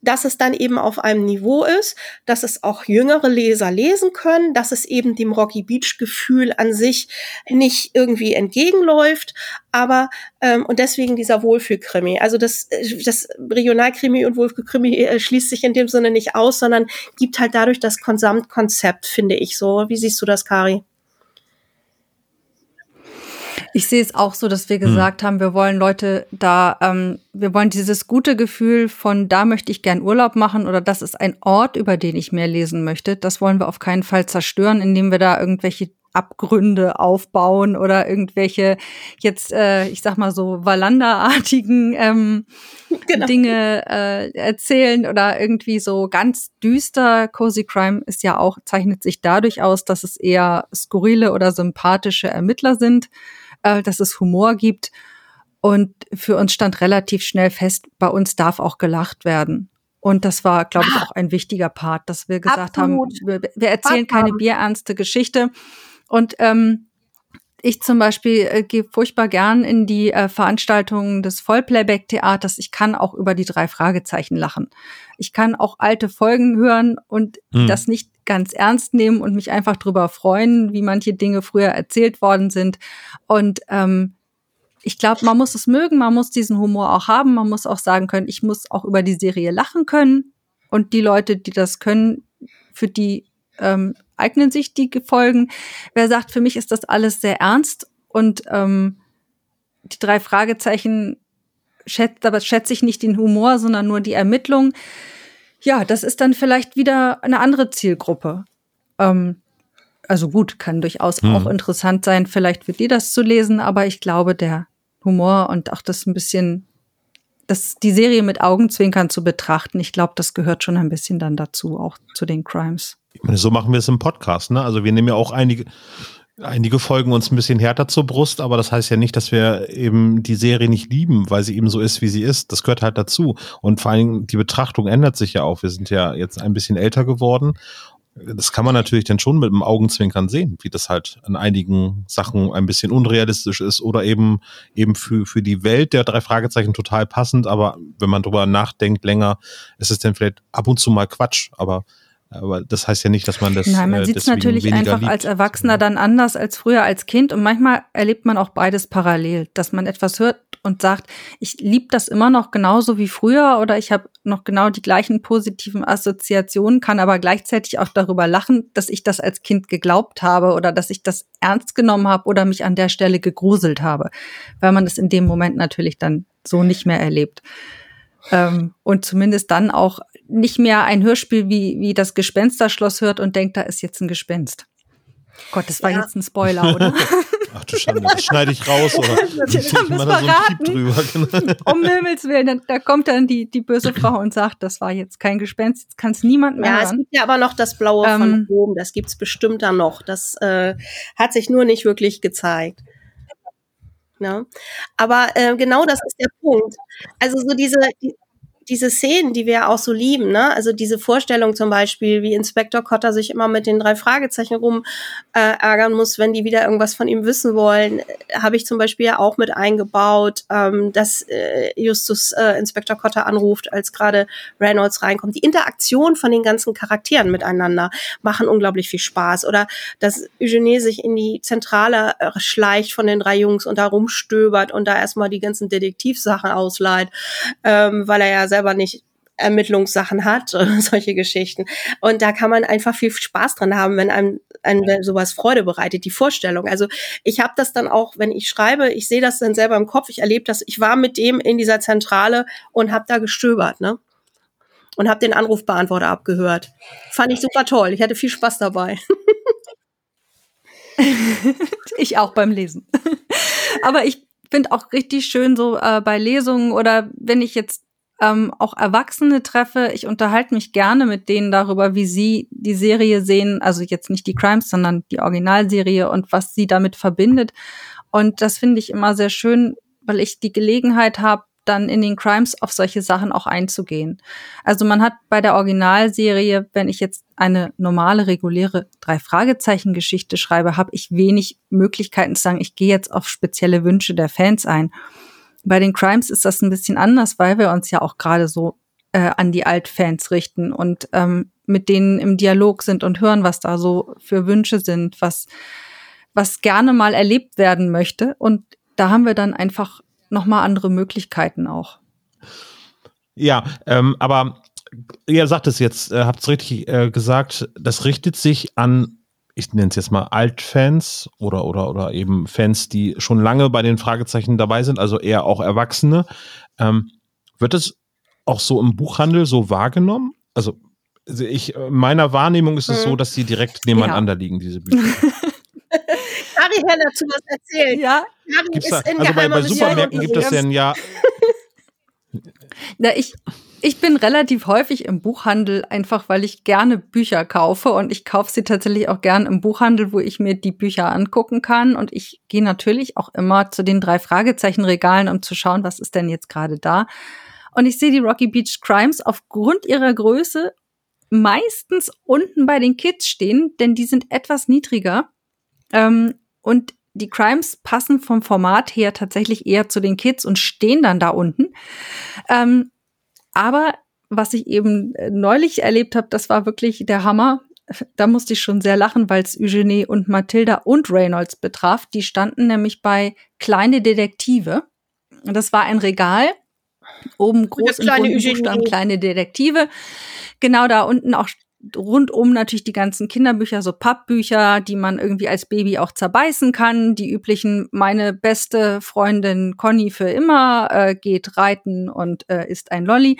S3: dass es dann eben auf einem Niveau ist, dass es auch jüngere Leser lesen können, dass es eben dem Rocky Beach Gefühl an sich nicht irgendwie entgegenläuft, aber ähm, und deswegen dieser Wohlfühlkrimi. Also das, äh, das Regionalkrimi und Wohlfühlkrimi äh, schließt sich in dem Sinne nicht aus, sondern gibt halt dadurch das Gesamtkonzept, finde ich so. Wie siehst du das, Kari?
S2: Ich sehe es auch so, dass wir gesagt haben, wir wollen Leute da, ähm, wir wollen dieses gute Gefühl von, da möchte ich gern Urlaub machen oder das ist ein Ort, über den ich mehr lesen möchte. Das wollen wir auf keinen Fall zerstören, indem wir da irgendwelche Abgründe aufbauen oder irgendwelche jetzt, äh, ich sag mal so Wallander-artigen ähm,
S3: Genau.
S2: Dinge äh, erzählen oder irgendwie so ganz düster. Cozy Crime ist ja auch, zeichnet sich dadurch aus, dass es eher skurrile oder sympathische Ermittler sind, äh, dass es Humor gibt. Und für uns stand relativ schnell fest, bei uns darf auch gelacht werden. Und das war, glaube ich, auch ein wichtiger Part, dass wir gesagt
S3: Absolut.
S2: haben, wir, wir erzählen keine bierernste Geschichte. Und ähm, ich zum Beispiel äh, gehe furchtbar gern in die äh, Veranstaltungen des Vollplayback-Theaters. Ich kann auch über die drei Fragezeichen lachen. Ich kann auch alte Folgen hören und
S1: Hm.
S2: das nicht ganz ernst nehmen und mich einfach drüber freuen, wie manche Dinge früher erzählt worden sind. Und ähm, ich glaube, man muss es mögen, man muss diesen Humor auch haben, man muss auch sagen können, ich muss auch über die Serie lachen können. Und die Leute, die das können, für die ähm, eignen sich die Folgen. Wer sagt, für mich ist das alles sehr ernst und ähm, die drei Fragezeichen schätzt, aber schätze ich nicht den Humor, sondern nur die Ermittlung. Ja, das ist dann vielleicht wieder eine andere Zielgruppe. Ähm, also gut, kann durchaus hm. auch interessant sein, vielleicht für die das zu lesen, aber ich glaube, der Humor und auch das ein bisschen, das, die Serie mit Augenzwinkern zu betrachten, ich glaube, das gehört schon ein bisschen dann dazu, auch zu den Crimes.
S1: Meine, so machen wir es im Podcast, ne? Also wir nehmen ja auch einige, einige Folgen uns ein bisschen härter zur Brust, aber das heißt ja nicht, dass wir eben die Serie nicht lieben, weil sie eben so ist, wie sie ist. Das gehört halt dazu. Und vor allem die Betrachtung ändert sich ja auch. Wir sind ja jetzt ein bisschen älter geworden das kann man natürlich dann schon mit dem Augenzwinkern sehen, wie das halt an einigen Sachen ein bisschen unrealistisch ist oder eben eben für für die Welt der drei Fragezeichen total passend, aber wenn man drüber nachdenkt länger, ist es dann vielleicht ab und zu mal Quatsch, aber aber das heißt ja nicht, dass man das.
S2: Nein, man äh, sieht es natürlich einfach liebt. als Erwachsener dann anders als früher als Kind. Und manchmal erlebt man auch beides parallel, dass man etwas hört und sagt, ich liebe das immer noch genauso wie früher oder ich habe noch genau die gleichen positiven Assoziationen, kann aber gleichzeitig auch darüber lachen, dass ich das als Kind geglaubt habe oder dass ich das ernst genommen habe oder mich an der Stelle gegruselt habe, weil man es in dem Moment natürlich dann so nicht mehr erlebt. Ähm, und zumindest dann auch nicht mehr ein Hörspiel wie, wie das Gespensterschloss hört und denkt, da ist jetzt ein Gespenst. Gott, das war ja. jetzt ein Spoiler, oder?
S1: Ach du Schande, das schneide ich raus oder ich mal da so ein Piep drüber.
S2: Genau. Um Himmels Willen, da kommt dann die, die böse Frau und sagt, das war jetzt kein Gespenst, jetzt kann es niemand mehr
S3: Ja,
S2: hören.
S3: es gibt ja aber noch das Blaue ähm, von oben, das gibt's bestimmt dann noch. Das äh, hat sich nur nicht wirklich gezeigt. Ne? Aber äh, genau das ist der Punkt. Also so diese, die, diese Szenen, die wir ja auch so lieben, ne? Also diese Vorstellung zum Beispiel, wie Inspektor Cotter sich immer mit den drei Fragezeichen rum äh, ärgern muss, wenn die wieder irgendwas von ihm wissen wollen, äh, habe ich zum Beispiel ja auch mit eingebaut, ähm, dass äh, Justus äh, Inspektor Cotter anruft, als gerade Reynolds reinkommt. Die Interaktion von den ganzen Charakteren miteinander machen unglaublich viel Spaß. Oder dass Eugenie sich in die Zentrale äh, schleicht von den drei Jungs und da rumstöbert und da erstmal die ganzen Detektivsachen ausleiht, ähm, weil er ja selber nicht Ermittlungssachen hat solche Geschichten. Und da kann man einfach viel Spaß dran haben, wenn einem, einem sowas Freude bereitet, die Vorstellung. Also ich habe das dann auch, wenn ich schreibe, ich sehe das dann selber im Kopf, ich erlebe das, ich war mit dem in dieser Zentrale und habe da gestöbert, ne? Und habe den Anrufbeantworter abgehört. Fand ich super toll. Ich hatte viel Spaß dabei.
S2: ich auch beim Lesen. Aber ich finde auch richtig schön so äh, bei Lesungen oder wenn ich jetzt ähm, auch Erwachsene treffe. Ich unterhalte mich gerne mit denen darüber, wie sie die Serie sehen. Also jetzt nicht die Crimes, sondern die Originalserie und was sie damit verbindet. Und das finde ich immer sehr schön, weil ich die Gelegenheit habe, dann in den Crimes auf solche Sachen auch einzugehen. Also man hat bei der Originalserie, wenn ich jetzt eine normale, reguläre Drei-Fragezeichen-Geschichte schreibe, habe ich wenig Möglichkeiten zu sagen, ich gehe jetzt auf spezielle Wünsche der Fans ein. Bei den Crimes ist das ein bisschen anders, weil wir uns ja auch gerade so äh, an die Altfans richten und ähm, mit denen im Dialog sind und hören, was da so für Wünsche sind, was, was gerne mal erlebt werden möchte. Und da haben wir dann einfach nochmal andere Möglichkeiten auch.
S1: Ja, ähm, aber ihr sagt es jetzt, äh, habt es richtig äh, gesagt, das richtet sich an ich nenne es jetzt mal Altfans oder, oder, oder eben Fans, die schon lange bei den Fragezeichen dabei sind, also eher auch Erwachsene. Ähm, wird es auch so im Buchhandel so wahrgenommen? Also, ich, meiner Wahrnehmung ist es so, mhm. dass sie direkt nebeneinander ja. liegen, diese Bücher.
S3: Kari kann dazu was erzählen.
S2: Ja.
S1: Gibt's da, also bei, bei Supermärkten gibt es denn ja.
S2: Na, ich, ich bin relativ häufig im Buchhandel, einfach weil ich gerne Bücher kaufe und ich kaufe sie tatsächlich auch gern im Buchhandel, wo ich mir die Bücher angucken kann. Und ich gehe natürlich auch immer zu den drei Fragezeichenregalen, um zu schauen, was ist denn jetzt gerade da. Und ich sehe die Rocky Beach Crimes aufgrund ihrer Größe meistens unten bei den Kids stehen, denn die sind etwas niedriger. Ähm, und die Crimes passen vom Format her tatsächlich eher zu den Kids und stehen dann da unten. Ähm, aber was ich eben äh, neulich erlebt habe, das war wirklich der Hammer. Da musste ich schon sehr lachen, weil es Eugenie und Mathilda und Reynolds betraf. Die standen nämlich bei Kleine Detektive. Das war ein Regal. Oben groß im bunten Buchstaben Kleine Detektive. Genau da unten auch rundum natürlich die ganzen Kinderbücher, so Pappbücher, die man irgendwie als Baby auch zerbeißen kann. Die üblichen, meine beste Freundin Conny für immer äh, geht reiten und äh, ist ein Lolly.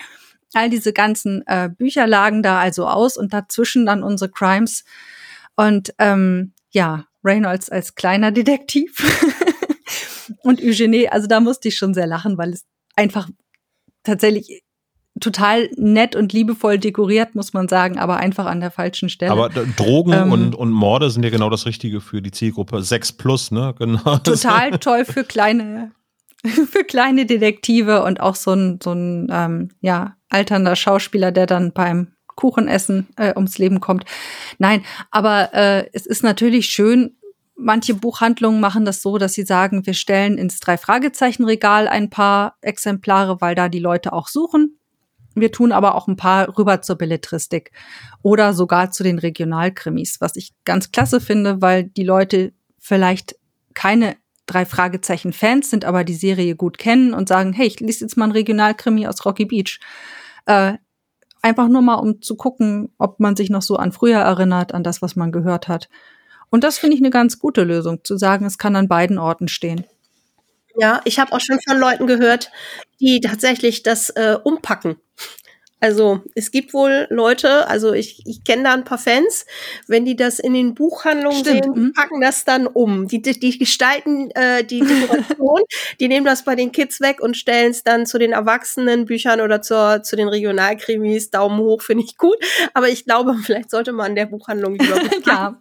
S2: All diese ganzen äh, Bücher lagen da also aus und dazwischen dann unsere Crimes. Und ähm, ja, Reynolds als kleiner Detektiv und Eugenie, also da musste ich schon sehr lachen, weil es einfach tatsächlich total nett und liebevoll dekoriert, muss man sagen, aber einfach an der falschen Stelle.
S1: Aber Drogen ähm, und, und Morde sind ja genau das Richtige für die Zielgruppe 6 plus, ne? Genau.
S2: Total toll für kleine, für kleine Detektive und auch so ein, so ein ähm, ja, alternder Schauspieler, der dann beim Kuchenessen äh, ums Leben kommt. Nein, aber äh, es ist natürlich schön, Manche Buchhandlungen machen das so, dass sie sagen, wir stellen ins Drei-Fragezeichen-Regal ein paar Exemplare, weil da die Leute auch suchen. Wir tun aber auch ein paar rüber zur Belletristik oder sogar zu den Regionalkrimis, was ich ganz klasse finde, weil die Leute vielleicht keine drei Fragezeichen Fans sind, aber die Serie gut kennen und sagen, hey, ich lese jetzt mal ein Regionalkrimi aus Rocky Beach. Äh, einfach nur mal, um zu gucken, ob man sich noch so an früher erinnert, an das, was man gehört hat. Und das finde ich eine ganz gute Lösung, zu sagen, es kann an beiden Orten stehen.
S3: Ja, ich habe auch schon von Leuten gehört, die tatsächlich das äh, umpacken. Also es gibt wohl Leute, also ich, ich kenne da ein paar Fans, wenn die das in den Buchhandlungen Stimmt. sehen, mhm. packen das dann um. Die, die, die gestalten äh, die Dekoration, die nehmen das bei den Kids weg und stellen es dann zu den Erwachsenenbüchern oder zur, zu den Regionalkrimis. Daumen hoch finde ich gut. Aber ich glaube, vielleicht sollte man der Buchhandlung lieber ja.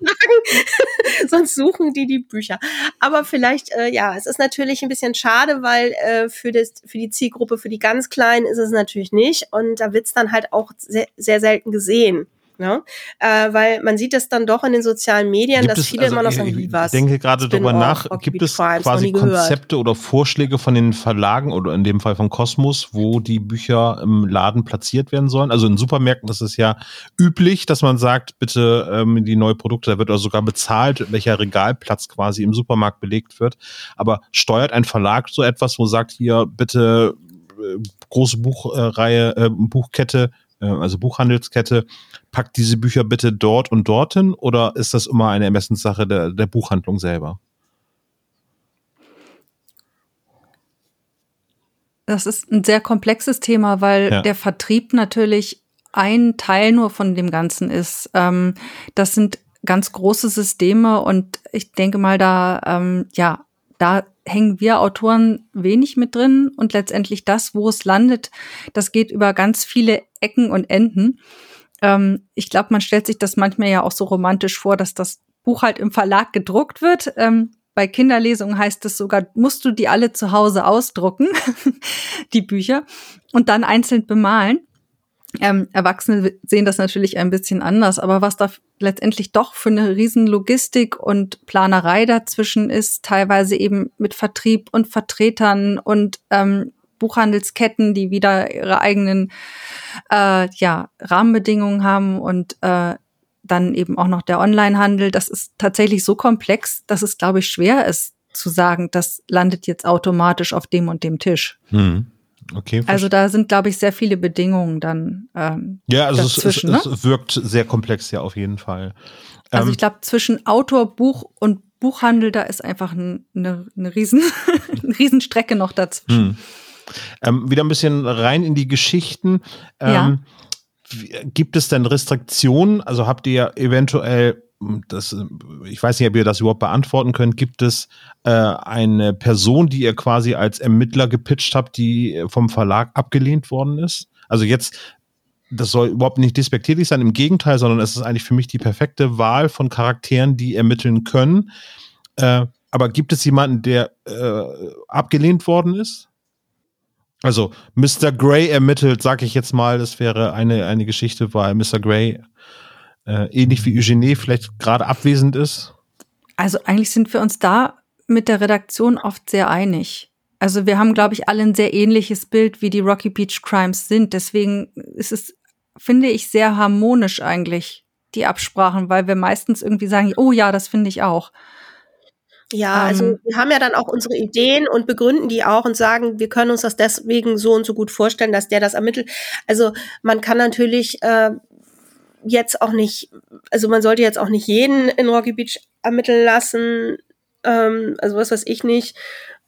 S3: Sonst suchen die die Bücher. Aber vielleicht, äh, ja, es ist natürlich ein bisschen schade, weil äh, für, das, für die Zielgruppe, für die ganz Kleinen ist es natürlich nicht. Und da wird's dann halt auch sehr, sehr selten gesehen. Ne? Äh, weil man sieht es dann doch in den sozialen Medien, gibt dass es, viele also immer noch sagen, wie was.
S1: Ich denke gerade darüber nach, gibt es quasi Konzepte oder Vorschläge von den Verlagen oder in dem Fall von Kosmos, wo die Bücher im Laden platziert werden sollen? Also in Supermärkten ist es ja üblich, dass man sagt, bitte ähm, die neue Produkte, da wird also sogar bezahlt, welcher Regalplatz quasi im Supermarkt belegt wird. Aber steuert ein Verlag so etwas, wo sagt hier bitte große Buchreihe, äh, Buchkette, äh, also Buchhandelskette, packt diese Bücher bitte dort und dorthin oder ist das immer eine Ermessenssache der, der Buchhandlung selber?
S2: Das ist ein sehr komplexes Thema, weil ja. der Vertrieb natürlich ein Teil nur von dem Ganzen ist. Ähm, das sind ganz große Systeme und ich denke mal, da, ähm, ja, da hängen wir Autoren wenig mit drin und letztendlich das, wo es landet, das geht über ganz viele Ecken und Enden. Ähm, ich glaube, man stellt sich das manchmal ja auch so romantisch vor, dass das Buch halt im Verlag gedruckt wird. Ähm, bei Kinderlesungen heißt es sogar, musst du die alle zu Hause ausdrucken, die Bücher, und dann einzeln bemalen. Ähm, Erwachsene sehen das natürlich ein bisschen anders, aber was da letztendlich doch für eine riesen Logistik und Planerei dazwischen ist, teilweise eben mit Vertrieb und Vertretern und ähm, Buchhandelsketten, die wieder ihre eigenen äh, ja, Rahmenbedingungen haben und äh, dann eben auch noch der Onlinehandel. Das ist tatsächlich so komplex, dass es, glaube ich, schwer ist zu sagen, das landet jetzt automatisch auf dem und dem Tisch. Hm. Okay. Also da sind, glaube ich, sehr viele Bedingungen dann. Ähm,
S1: ja, also es, es, ne? es, wirkt sehr komplex ja auf jeden Fall.
S2: Also ähm, ich glaube, zwischen Autor, Buch und Buchhandel, da ist einfach eine, eine, riesen, eine Riesenstrecke noch dazwischen. Hm.
S1: Ähm, wieder ein bisschen rein in die Geschichten. Ähm, ja. Gibt es denn Restriktionen? Also habt ihr eventuell das, ich weiß nicht, ob ihr das überhaupt beantworten könnt. Gibt es äh, eine Person, die ihr quasi als Ermittler gepitcht habt, die vom Verlag abgelehnt worden ist? Also jetzt, das soll überhaupt nicht despektierlich sein, im Gegenteil, sondern es ist eigentlich für mich die perfekte Wahl von Charakteren, die ermitteln können. Äh, aber gibt es jemanden, der äh, abgelehnt worden ist? Also Mr. Grey ermittelt, sag ich jetzt mal, das wäre eine, eine Geschichte, weil Mr. Grey äh, ähnlich wie Eugenie vielleicht gerade abwesend ist?
S2: Also eigentlich sind wir uns da mit der Redaktion oft sehr einig. Also wir haben, glaube ich, alle ein sehr ähnliches Bild, wie die Rocky Beach Crimes sind. Deswegen ist es, finde ich, sehr harmonisch eigentlich, die Absprachen, weil wir meistens irgendwie sagen, oh ja, das finde ich auch.
S3: Ja, also ähm, wir haben ja dann auch unsere Ideen und begründen die auch und sagen, wir können uns das deswegen so und so gut vorstellen, dass der das ermittelt. Also man kann natürlich äh, jetzt auch nicht, also man sollte jetzt auch nicht jeden in Rocky Beach ermitteln lassen, ähm, also was weiß ich nicht,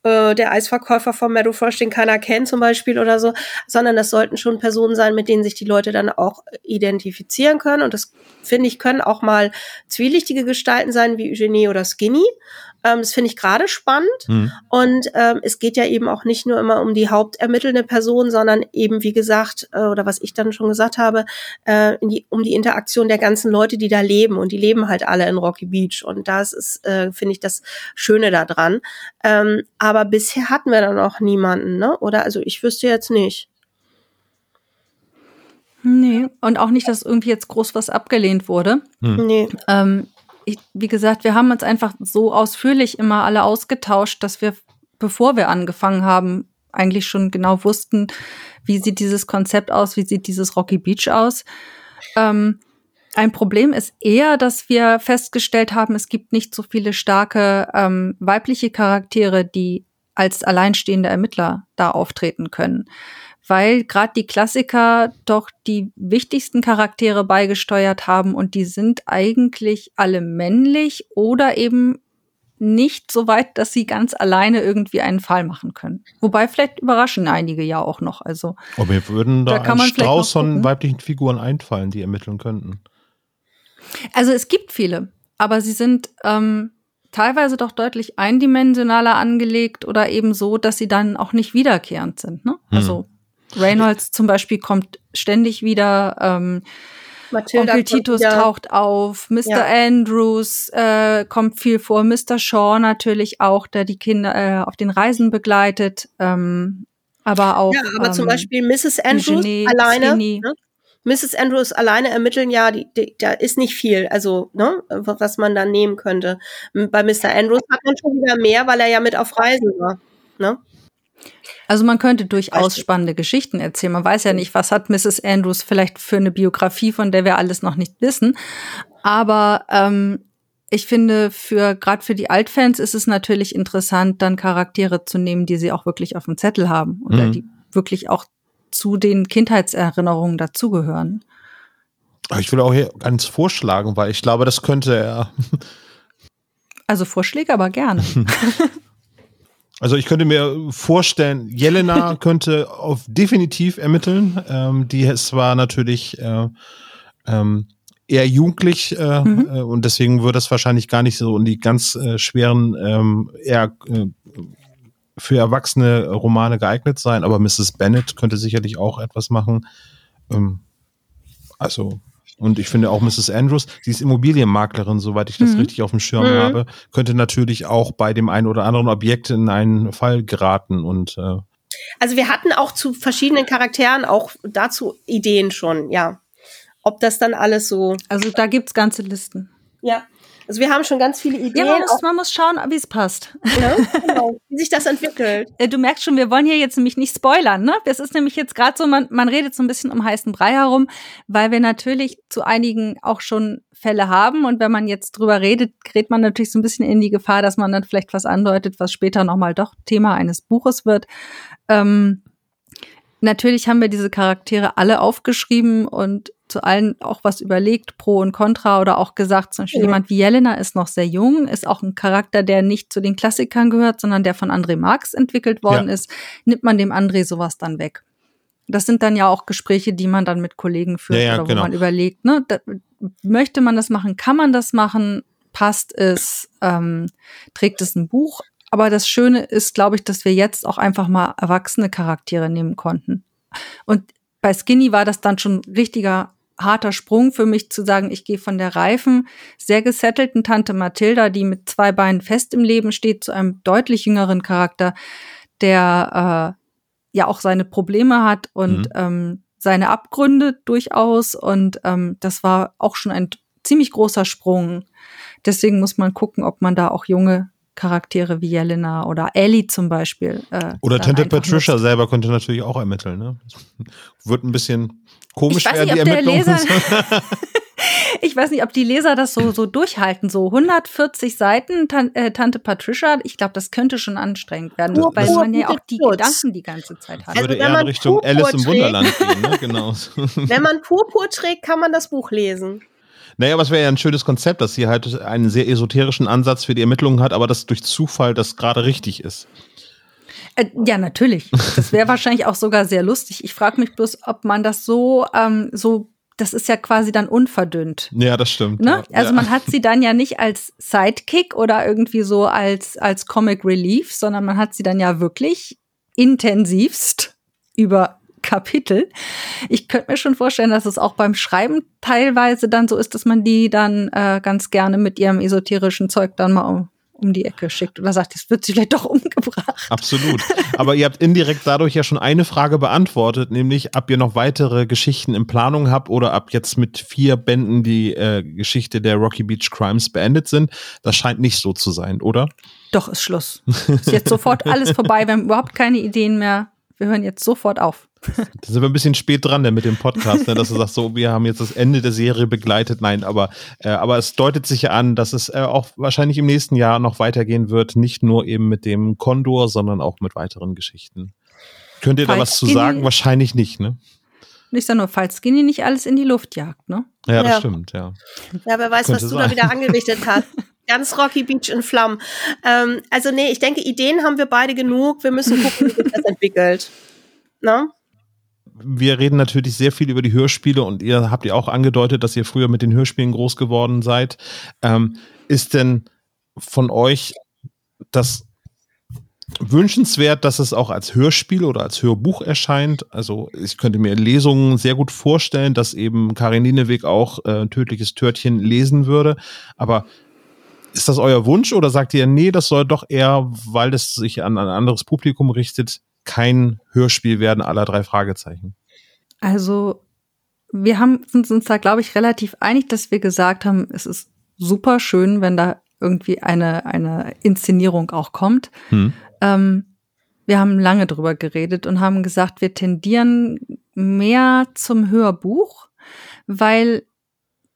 S3: äh, der Eisverkäufer vom Meadow Frosh, den keiner kennt zum Beispiel oder so, sondern das sollten schon Personen sein, mit denen sich die Leute dann auch identifizieren können. Und das finde ich können auch mal zwielichtige Gestalten sein wie Eugenie oder Skinny. Ähm, das finde ich gerade spannend. Mhm. Und ähm, es geht ja eben auch nicht nur immer um die hauptermittelnde Person, sondern eben, wie gesagt, äh, oder was ich dann schon gesagt habe, äh, die, um die Interaktion der ganzen Leute, die da leben. Und die leben halt alle in Rocky Beach. Und das ist, äh, finde ich, das Schöne daran. Ähm, aber bisher hatten wir da noch niemanden, ne? Oder also ich wüsste jetzt nicht.
S2: Nee, und auch nicht, dass irgendwie jetzt groß was abgelehnt wurde.
S3: Hm. Nee.
S2: Ähm, ich, wie gesagt, wir haben uns einfach so ausführlich immer alle ausgetauscht, dass wir, bevor wir angefangen haben, eigentlich schon genau wussten, wie sieht dieses Konzept aus, wie sieht dieses Rocky Beach aus. Ähm, ein Problem ist eher, dass wir festgestellt haben, es gibt nicht so viele starke ähm, weibliche Charaktere, die als alleinstehende Ermittler da auftreten können weil gerade die Klassiker doch die wichtigsten Charaktere beigesteuert haben und die sind eigentlich alle männlich oder eben nicht so weit, dass sie ganz alleine irgendwie einen Fall machen können. Wobei vielleicht überraschen einige ja auch noch. Also,
S1: Aber mir würden da, da ein Strauß von weiblichen Figuren einfallen, die ermitteln könnten.
S2: Also es gibt viele, aber sie sind ähm, teilweise doch deutlich eindimensionaler angelegt oder eben so, dass sie dann auch nicht wiederkehrend sind. Ne? Hm. Reynolds zum Beispiel kommt ständig wieder. Ähm, Matilda Onkel Titus wieder. taucht auf, Mr. Ja. Andrews äh, kommt viel vor, Mr. Shaw natürlich auch, der die Kinder äh, auf den Reisen begleitet. Ähm, aber auch. Ja,
S3: aber
S2: ähm,
S3: zum Beispiel Mrs. Andrews Eugenie, alleine. Ne? Mrs. Andrews alleine ermitteln, ja, die, die, da ist nicht viel, also, ne, was man da nehmen könnte. Bei Mr. Andrews hat man schon wieder mehr, weil er ja mit auf Reisen war. Ne?
S2: Also man könnte durchaus spannende Geschichten erzählen. Man weiß ja nicht, was hat Mrs. Andrews vielleicht für eine Biografie, von der wir alles noch nicht wissen. Aber ähm, ich finde, für gerade für die Altfans ist es natürlich interessant, dann Charaktere zu nehmen, die sie auch wirklich auf dem Zettel haben oder mhm. die wirklich auch zu den Kindheitserinnerungen dazugehören.
S1: Ich will auch hier ganz vorschlagen, weil ich glaube, das könnte er.
S2: Also Vorschläge aber gerne.
S1: Also ich könnte mir vorstellen, Jelena könnte auf definitiv ermitteln. Ähm, die ist zwar natürlich äh, ähm, eher jugendlich äh, mhm. äh, und deswegen würde das wahrscheinlich gar nicht so in die ganz äh, schweren, ähm, eher äh, für erwachsene Romane geeignet sein. Aber Mrs. Bennett könnte sicherlich auch etwas machen. Ähm, also und ich finde auch Mrs. Andrews, sie ist Immobilienmaklerin, soweit ich das mhm. richtig auf dem Schirm mhm. habe, könnte natürlich auch bei dem einen oder anderen Objekt in einen Fall geraten und äh
S3: also wir hatten auch zu verschiedenen Charakteren auch dazu Ideen schon, ja. Ob das dann alles so.
S2: Also da gibt's ganze Listen.
S3: Ja. Also wir haben schon ganz viele Ideen.
S2: Ja, man muss, man muss schauen, wie es passt.
S3: Ja, genau. wie sich das entwickelt.
S2: Äh, du merkst schon, wir wollen hier jetzt nämlich nicht spoilern. Ne? Das ist nämlich jetzt gerade so, man, man redet so ein bisschen um heißen Brei herum, weil wir natürlich zu einigen auch schon Fälle haben. Und wenn man jetzt drüber redet, gerät man natürlich so ein bisschen in die Gefahr, dass man dann vielleicht was andeutet, was später nochmal doch Thema eines Buches wird. Ähm, natürlich haben wir diese Charaktere alle aufgeschrieben und zu allen auch was überlegt, pro und contra oder auch gesagt, zum Beispiel ja. jemand wie Jelena ist noch sehr jung, ist auch ein Charakter, der nicht zu den Klassikern gehört, sondern der von André Marx entwickelt worden ja. ist, nimmt man dem André sowas dann weg. Das sind dann ja auch Gespräche, die man dann mit Kollegen führt ja, oder wo genau. man überlegt, ne, da, möchte man das machen, kann man das machen, passt es, ähm, trägt es ein Buch. Aber das Schöne ist, glaube ich, dass wir jetzt auch einfach mal erwachsene Charaktere nehmen konnten. Und bei Skinny war das dann schon richtiger harter Sprung für mich zu sagen, ich gehe von der reifen, sehr gesettelten Tante Mathilda, die mit zwei Beinen fest im Leben steht, zu einem deutlich jüngeren Charakter, der äh, ja auch seine Probleme hat und mhm. ähm, seine Abgründe durchaus. Und ähm, das war auch schon ein ziemlich großer Sprung. Deswegen muss man gucken, ob man da auch junge Charaktere wie Jelena oder Ellie zum Beispiel.
S1: Äh, oder Tante Patricia nutzt. selber könnte natürlich auch ermitteln. Ne? Wird ein bisschen komisch werden, die Ermittlungen.
S2: ich weiß nicht, ob die Leser das so, so durchhalten. So 140 Seiten, Tan äh, Tante Patricia, ich glaube, das könnte schon anstrengend werden, Pur, weil man ja auch die Pur. Gedanken die ganze Zeit hat.
S1: Also würde eher in Richtung Purpur Alice im Wunderland gehen, ne? genau.
S3: Wenn man Purpur trägt, kann man das Buch lesen.
S1: Naja, aber es wäre ja ein schönes Konzept, dass sie halt einen sehr esoterischen Ansatz für die Ermittlungen hat, aber das durch Zufall das gerade richtig ist.
S2: Äh, ja, natürlich. Das wäre wahrscheinlich auch sogar sehr lustig. Ich frage mich bloß, ob man das so, ähm, so, das ist ja quasi dann unverdünnt.
S1: Ja, das stimmt.
S2: Ne?
S1: Ja.
S2: Also man hat sie dann ja nicht als Sidekick oder irgendwie so als, als Comic Relief, sondern man hat sie dann ja wirklich intensivst über Kapitel. Ich könnte mir schon vorstellen, dass es auch beim Schreiben teilweise dann so ist, dass man die dann äh, ganz gerne mit ihrem esoterischen Zeug dann mal um, um die Ecke schickt oder sagt, es wird sie vielleicht doch umgebracht.
S1: Absolut. Aber ihr habt indirekt dadurch ja schon eine Frage beantwortet, nämlich ob ihr noch weitere Geschichten in Planung habt oder ab jetzt mit vier Bänden die äh, Geschichte der Rocky Beach Crimes beendet sind. Das scheint nicht so zu sein, oder?
S2: Doch, ist Schluss. Ist jetzt sofort alles vorbei. Wir haben überhaupt keine Ideen mehr. Wir hören jetzt sofort auf.
S1: Da sind wir ein bisschen spät dran ne, mit dem Podcast, ne, dass du sagst, so, wir haben jetzt das Ende der Serie begleitet. Nein, aber, äh, aber es deutet sich ja an, dass es äh, auch wahrscheinlich im nächsten Jahr noch weitergehen wird. Nicht nur eben mit dem Kondor, sondern auch mit weiteren Geschichten. Könnt ihr da
S2: Falls
S1: was zu
S2: Skinny-
S1: sagen? Wahrscheinlich nicht, ne?
S2: Und ich sage nur, falls Skinny nicht alles in die Luft jagt, ne?
S1: Ja, das
S3: Ja.
S1: stimmt, ja.
S3: Ja, wer weiß, was
S1: Könnte
S3: du da wieder angerichtet hast. Ganz Rocky Beach in Flammen. Ähm, also nee, ich denke, Ideen haben wir beide genug. Wir müssen gucken, wie sich das entwickelt. Ne?
S1: wir reden natürlich sehr viel über die Hörspiele und ihr habt ja auch angedeutet, dass ihr früher mit den Hörspielen groß geworden seid. Ähm, ist denn von euch das wünschenswert, dass es auch als Hörspiel oder als Hörbuch erscheint? Also ich könnte mir Lesungen sehr gut vorstellen, dass eben Karin Lieneweg auch äh, Tödliches Törtchen lesen würde. Aber ist das euer Wunsch oder sagt ihr, nee, das soll doch eher, weil es sich an ein anderes Publikum richtet, kein Hörspiel werden aller drei Fragezeichen?
S2: Also, wir haben, sind uns da, glaube ich, relativ einig, dass wir gesagt haben, es ist super schön, wenn da irgendwie eine, eine Inszenierung auch kommt.
S1: Hm.
S2: Ähm, wir haben lange drüber geredet und haben gesagt, wir tendieren mehr zum Hörbuch, weil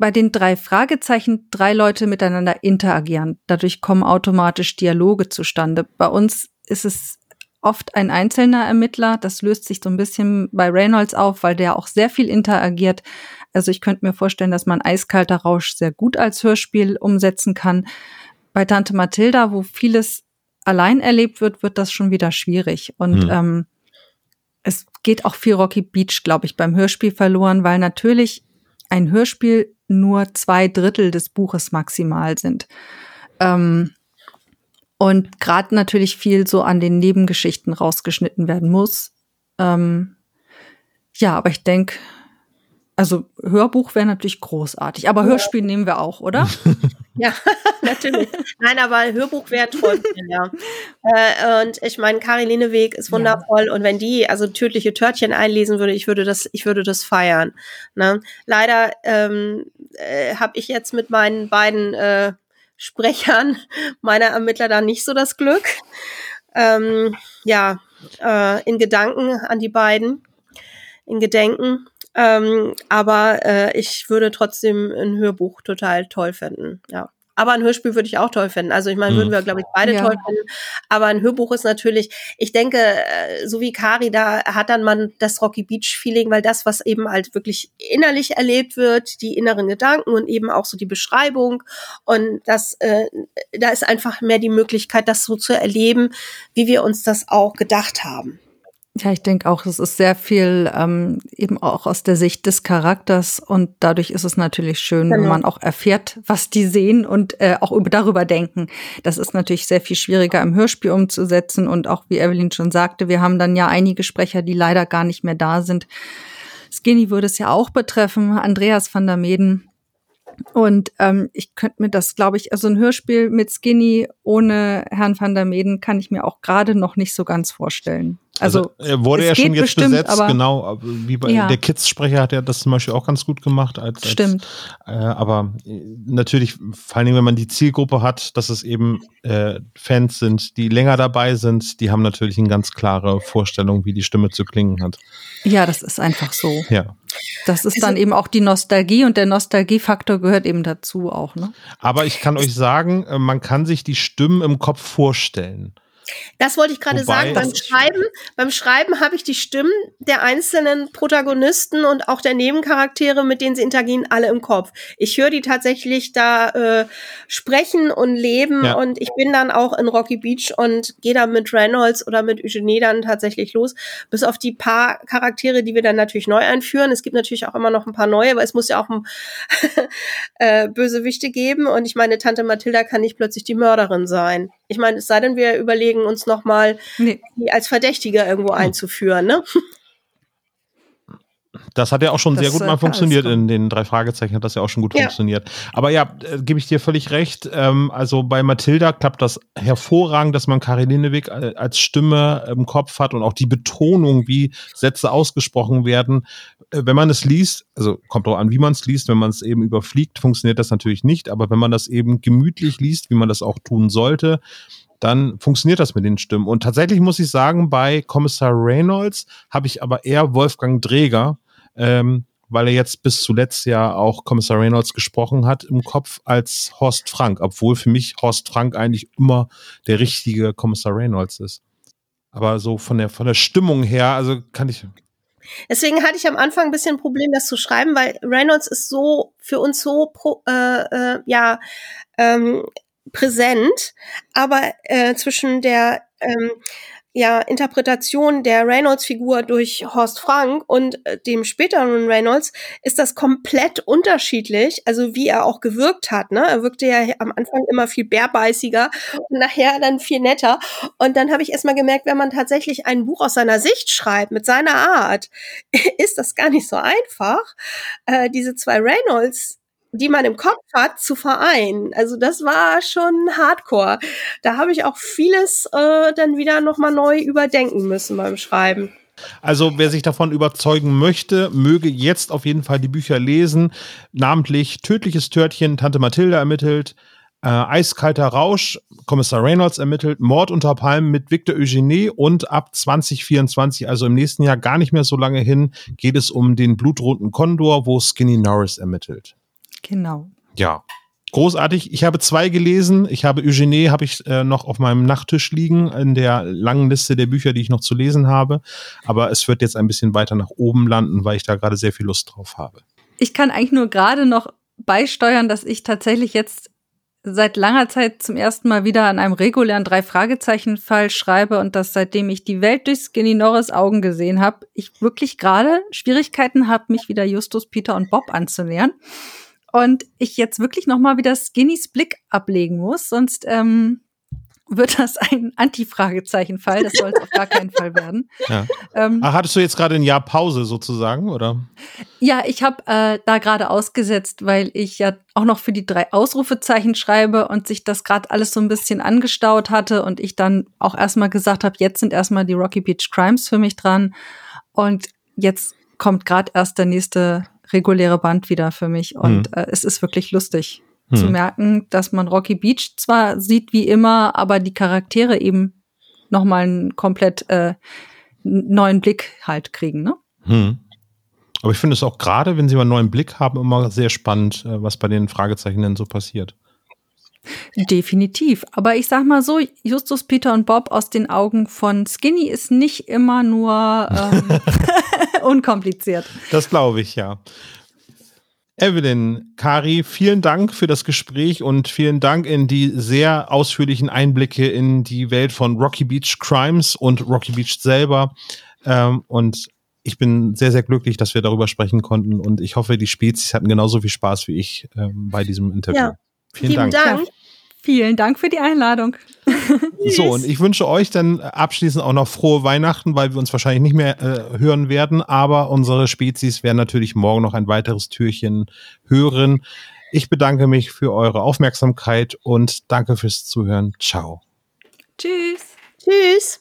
S2: bei den drei Fragezeichen drei Leute miteinander interagieren. Dadurch kommen automatisch Dialoge zustande. Bei uns ist es oft ein einzelner Ermittler. Das löst sich so ein bisschen bei Reynolds auf, weil der auch sehr viel interagiert. Also ich könnte mir vorstellen, dass man Eiskalter Rausch sehr gut als Hörspiel umsetzen kann. Bei Tante Mathilda, wo vieles allein erlebt wird, wird das schon wieder schwierig. Und
S1: Hm.
S2: ähm, es geht auch viel Rocky Beach, glaube ich, beim Hörspiel verloren, weil natürlich ein Hörspiel nur zwei Drittel des Buches maximal sind. Ähm, und gerade natürlich viel so an den Nebengeschichten rausgeschnitten werden muss. Ähm, ja, aber ich denke, also Hörbuch wäre natürlich großartig, aber Hörspiel nehmen wir auch, oder?
S3: Ja, natürlich. Nein, aber Hörbuch wäre toll, ja. Äh, und ich meine, Karin Lieneweg ist wundervoll und wenn die also tödliche Törtchen einlesen würde, ich würde das, ich würde das feiern. Ne? Leider ähm, äh, habe ich jetzt mit meinen beiden äh, Sprechern meiner Ermittler da nicht so das Glück. Ähm, ja, äh, in Gedanken an die beiden, in Gedenken. Ähm, aber äh, ich würde trotzdem ein Hörbuch total toll finden, ja. Aber ein Hörspiel würde ich auch toll finden. Also ich meine, würden wir, glaube ich, beide
S2: Ja.
S3: toll finden. Aber ein Hörbuch ist natürlich, ich denke, äh, so wie Kari, da hat dann man das Rocky Beach Feeling, weil das, was eben halt wirklich innerlich erlebt wird, die inneren Gedanken und eben auch so die Beschreibung und das, äh, da ist einfach mehr die Möglichkeit, das so zu erleben, wie wir uns das auch gedacht haben.
S2: Ja, ich denke auch, es ist sehr viel ähm, eben auch aus der Sicht des Charakters und dadurch ist es natürlich schön, wenn
S3: Genau.
S2: man auch erfährt, was die sehen und äh, auch über, darüber denken. Das ist natürlich sehr viel schwieriger im Hörspiel umzusetzen und auch, wie Evelyn schon sagte, wir haben dann ja einige Sprecher, die leider gar nicht mehr da sind. Skinny würde es ja auch betreffen, Andreas van der Meden. Und ähm, ich könnte mir das, glaube ich, also ein Hörspiel mit Skinny ohne Herrn van der Meden kann ich mir auch gerade noch nicht so ganz vorstellen. Also,
S1: er wurde ja schon jetzt
S2: bestimmt,
S1: besetzt,
S2: aber-
S1: genau. Wie bei
S2: Ja.
S1: der Kids-Sprecher hat er das zum Beispiel auch ganz gut gemacht. Als, als,
S2: Stimmt.
S1: Äh, aber äh, natürlich, vor allen Dingen, wenn man die Zielgruppe hat, dass es eben äh, Fans sind, die länger dabei sind, die haben natürlich eine ganz klare Vorstellung, wie die Stimme zu klingen hat.
S2: ja, das ist einfach so.
S1: Ja.
S2: Das ist
S3: Also-
S2: dann eben auch die Nostalgie und der Nostalgiefaktor gehört eben dazu auch, ne?
S1: Aber ich kann euch sagen, äh, man kann sich die Stimmen im Kopf vorstellen.
S3: Das wollte ich gerade sagen. Beim Schreiben, beim Schreiben habe ich die Stimmen der einzelnen Protagonisten und auch der Nebencharaktere, mit denen sie interagieren, alle im Kopf. Ich höre die tatsächlich da äh, sprechen und leben ja. und ich bin dann auch in Rocky Beach und gehe dann mit Reynolds oder mit Eugenie dann tatsächlich los, bis auf die paar Charaktere, die wir dann natürlich neu einführen. Es gibt natürlich auch immer noch ein paar neue, weil es muss ja auch ein, äh, Bösewichte geben und ich meine, Tante Mathilda kann nicht plötzlich die Mörderin sein. Ich meine, es sei denn, wir überlegen uns nochmal, nee. als Verdächtiger irgendwo hm. einzuführen, ne?
S1: Das hat ja auch schon das sehr gut mal funktioniert. In den drei Fragezeichen hat das ja auch schon gut ja. funktioniert. Aber ja, äh, gebe ich dir völlig recht. Ähm, also bei Mathilda klappt das hervorragend, dass man Karin Linewig äh, als Stimme im Kopf hat und auch die Betonung, wie Sätze ausgesprochen werden. Äh, wenn man es liest, also kommt auch an, wie man es liest, wenn man es eben überfliegt, funktioniert das natürlich nicht. Aber wenn man das eben gemütlich liest, wie man das auch tun sollte, dann funktioniert das mit den Stimmen. Und tatsächlich muss ich sagen, bei Kommissar Reynolds habe ich aber eher Wolfgang Dreger, ähm, weil er jetzt bis zuletzt ja auch Kommissar Reynolds gesprochen hat im Kopf als Horst Frank, obwohl für mich Horst Frank eigentlich immer der richtige Kommissar Reynolds ist. Aber so von der, von der Stimmung her, also kann ich.
S3: Deswegen hatte ich am Anfang ein bisschen ein Problem, das zu schreiben, weil Reynolds ist so für uns so pro, äh, äh, ja ähm, präsent, aber äh, zwischen der ähm, ja, Interpretation der Reynolds-Figur durch Horst Frank und äh, dem späteren Reynolds ist das komplett unterschiedlich, also wie er auch gewirkt hat. Ne? Er wirkte ja am Anfang immer viel bärbeißiger und nachher dann viel netter. Und dann habe ich erstmal gemerkt, wenn man tatsächlich ein Buch aus seiner Sicht schreibt, mit seiner Art, ist das gar nicht so einfach, äh, diese zwei Reynolds die man im Kopf hat, zu vereinen. Also das war schon Hardcore. Da habe ich auch vieles äh, dann wieder nochmal neu überdenken müssen beim Schreiben.
S1: Also wer sich davon überzeugen möchte, möge jetzt auf jeden Fall die Bücher lesen. Namentlich Tödliches Törtchen, Tante Mathilde ermittelt, äh, Eiskalter Rausch, Kommissar Reynolds ermittelt, Mord unter Palmen mit Victor Eugenie und ab 2024, also im nächsten Jahr gar nicht mehr so lange hin, geht es um den blutroten Kondor, wo Skinny Norris ermittelt.
S2: Genau.
S1: Ja. Großartig. Ich habe zwei gelesen. Ich habe Eugenie habe ich äh, noch auf meinem Nachttisch liegen in der langen Liste der Bücher, die ich noch zu lesen habe. Aber es wird jetzt ein bisschen weiter nach oben landen, weil ich da gerade sehr viel Lust drauf habe.
S2: Ich kann eigentlich nur gerade noch beisteuern, dass ich tatsächlich jetzt seit langer Zeit zum ersten Mal wieder an einem regulären Drei-Fragezeichen-Fall schreibe und dass seitdem ich die Welt durch Skinny Norris Augen gesehen habe, ich wirklich gerade Schwierigkeiten habe, mich wieder Justus, Peter und Bob anzunähern und ich jetzt wirklich noch mal wieder Skinnys Blick ablegen muss, sonst ähm, wird das ein Anti-Fragezeichen-Fall. Das soll es auf gar keinen Fall werden.
S1: Ja. Ähm, Ach, hattest du jetzt gerade ein Jahr Pause sozusagen, oder?
S2: Ja, ich habe äh, da gerade ausgesetzt, weil ich ja auch noch für die drei Ausrufezeichen schreibe und sich das gerade alles so ein bisschen angestaut hatte und ich dann auch erstmal gesagt habe, jetzt sind erstmal die Rocky Beach Crimes für mich dran und jetzt kommt gerade erst der nächste reguläre Band wieder für mich. Und hm. äh, es ist wirklich lustig hm. zu merken, dass man Rocky Beach zwar sieht wie immer, aber die Charaktere eben nochmal einen komplett äh, neuen Blick halt kriegen, ne? Hm.
S1: Aber ich finde es auch gerade, wenn sie mal einen neuen Blick haben, immer sehr spannend, äh, was bei den Fragezeichen denn so passiert.
S2: Definitiv. Aber ich sag mal so, Justus, Peter und Bob aus den Augen von Skinny ist nicht immer nur ähm, unkompliziert.
S1: Das glaube ich, ja. Evelyn, Kari, vielen Dank für das Gespräch und vielen Dank in die sehr ausführlichen Einblicke in die Welt von Rocky Beach Crimes und Rocky Beach selber. Ähm, und ich bin sehr, sehr glücklich, dass wir darüber sprechen konnten und ich hoffe, die Spezies hatten genauso viel Spaß wie ich ähm, bei diesem Interview. Ja.
S3: Vielen Dank. Dank.
S2: Vielen Dank für die Einladung.
S1: so, und ich wünsche euch dann abschließend auch noch frohe Weihnachten, weil wir uns wahrscheinlich nicht mehr äh, hören werden, aber unsere Spezies werden natürlich morgen noch ein weiteres Türchen hören. Ich bedanke mich für eure Aufmerksamkeit und danke fürs Zuhören. Ciao.
S2: Tschüss.
S3: Tschüss.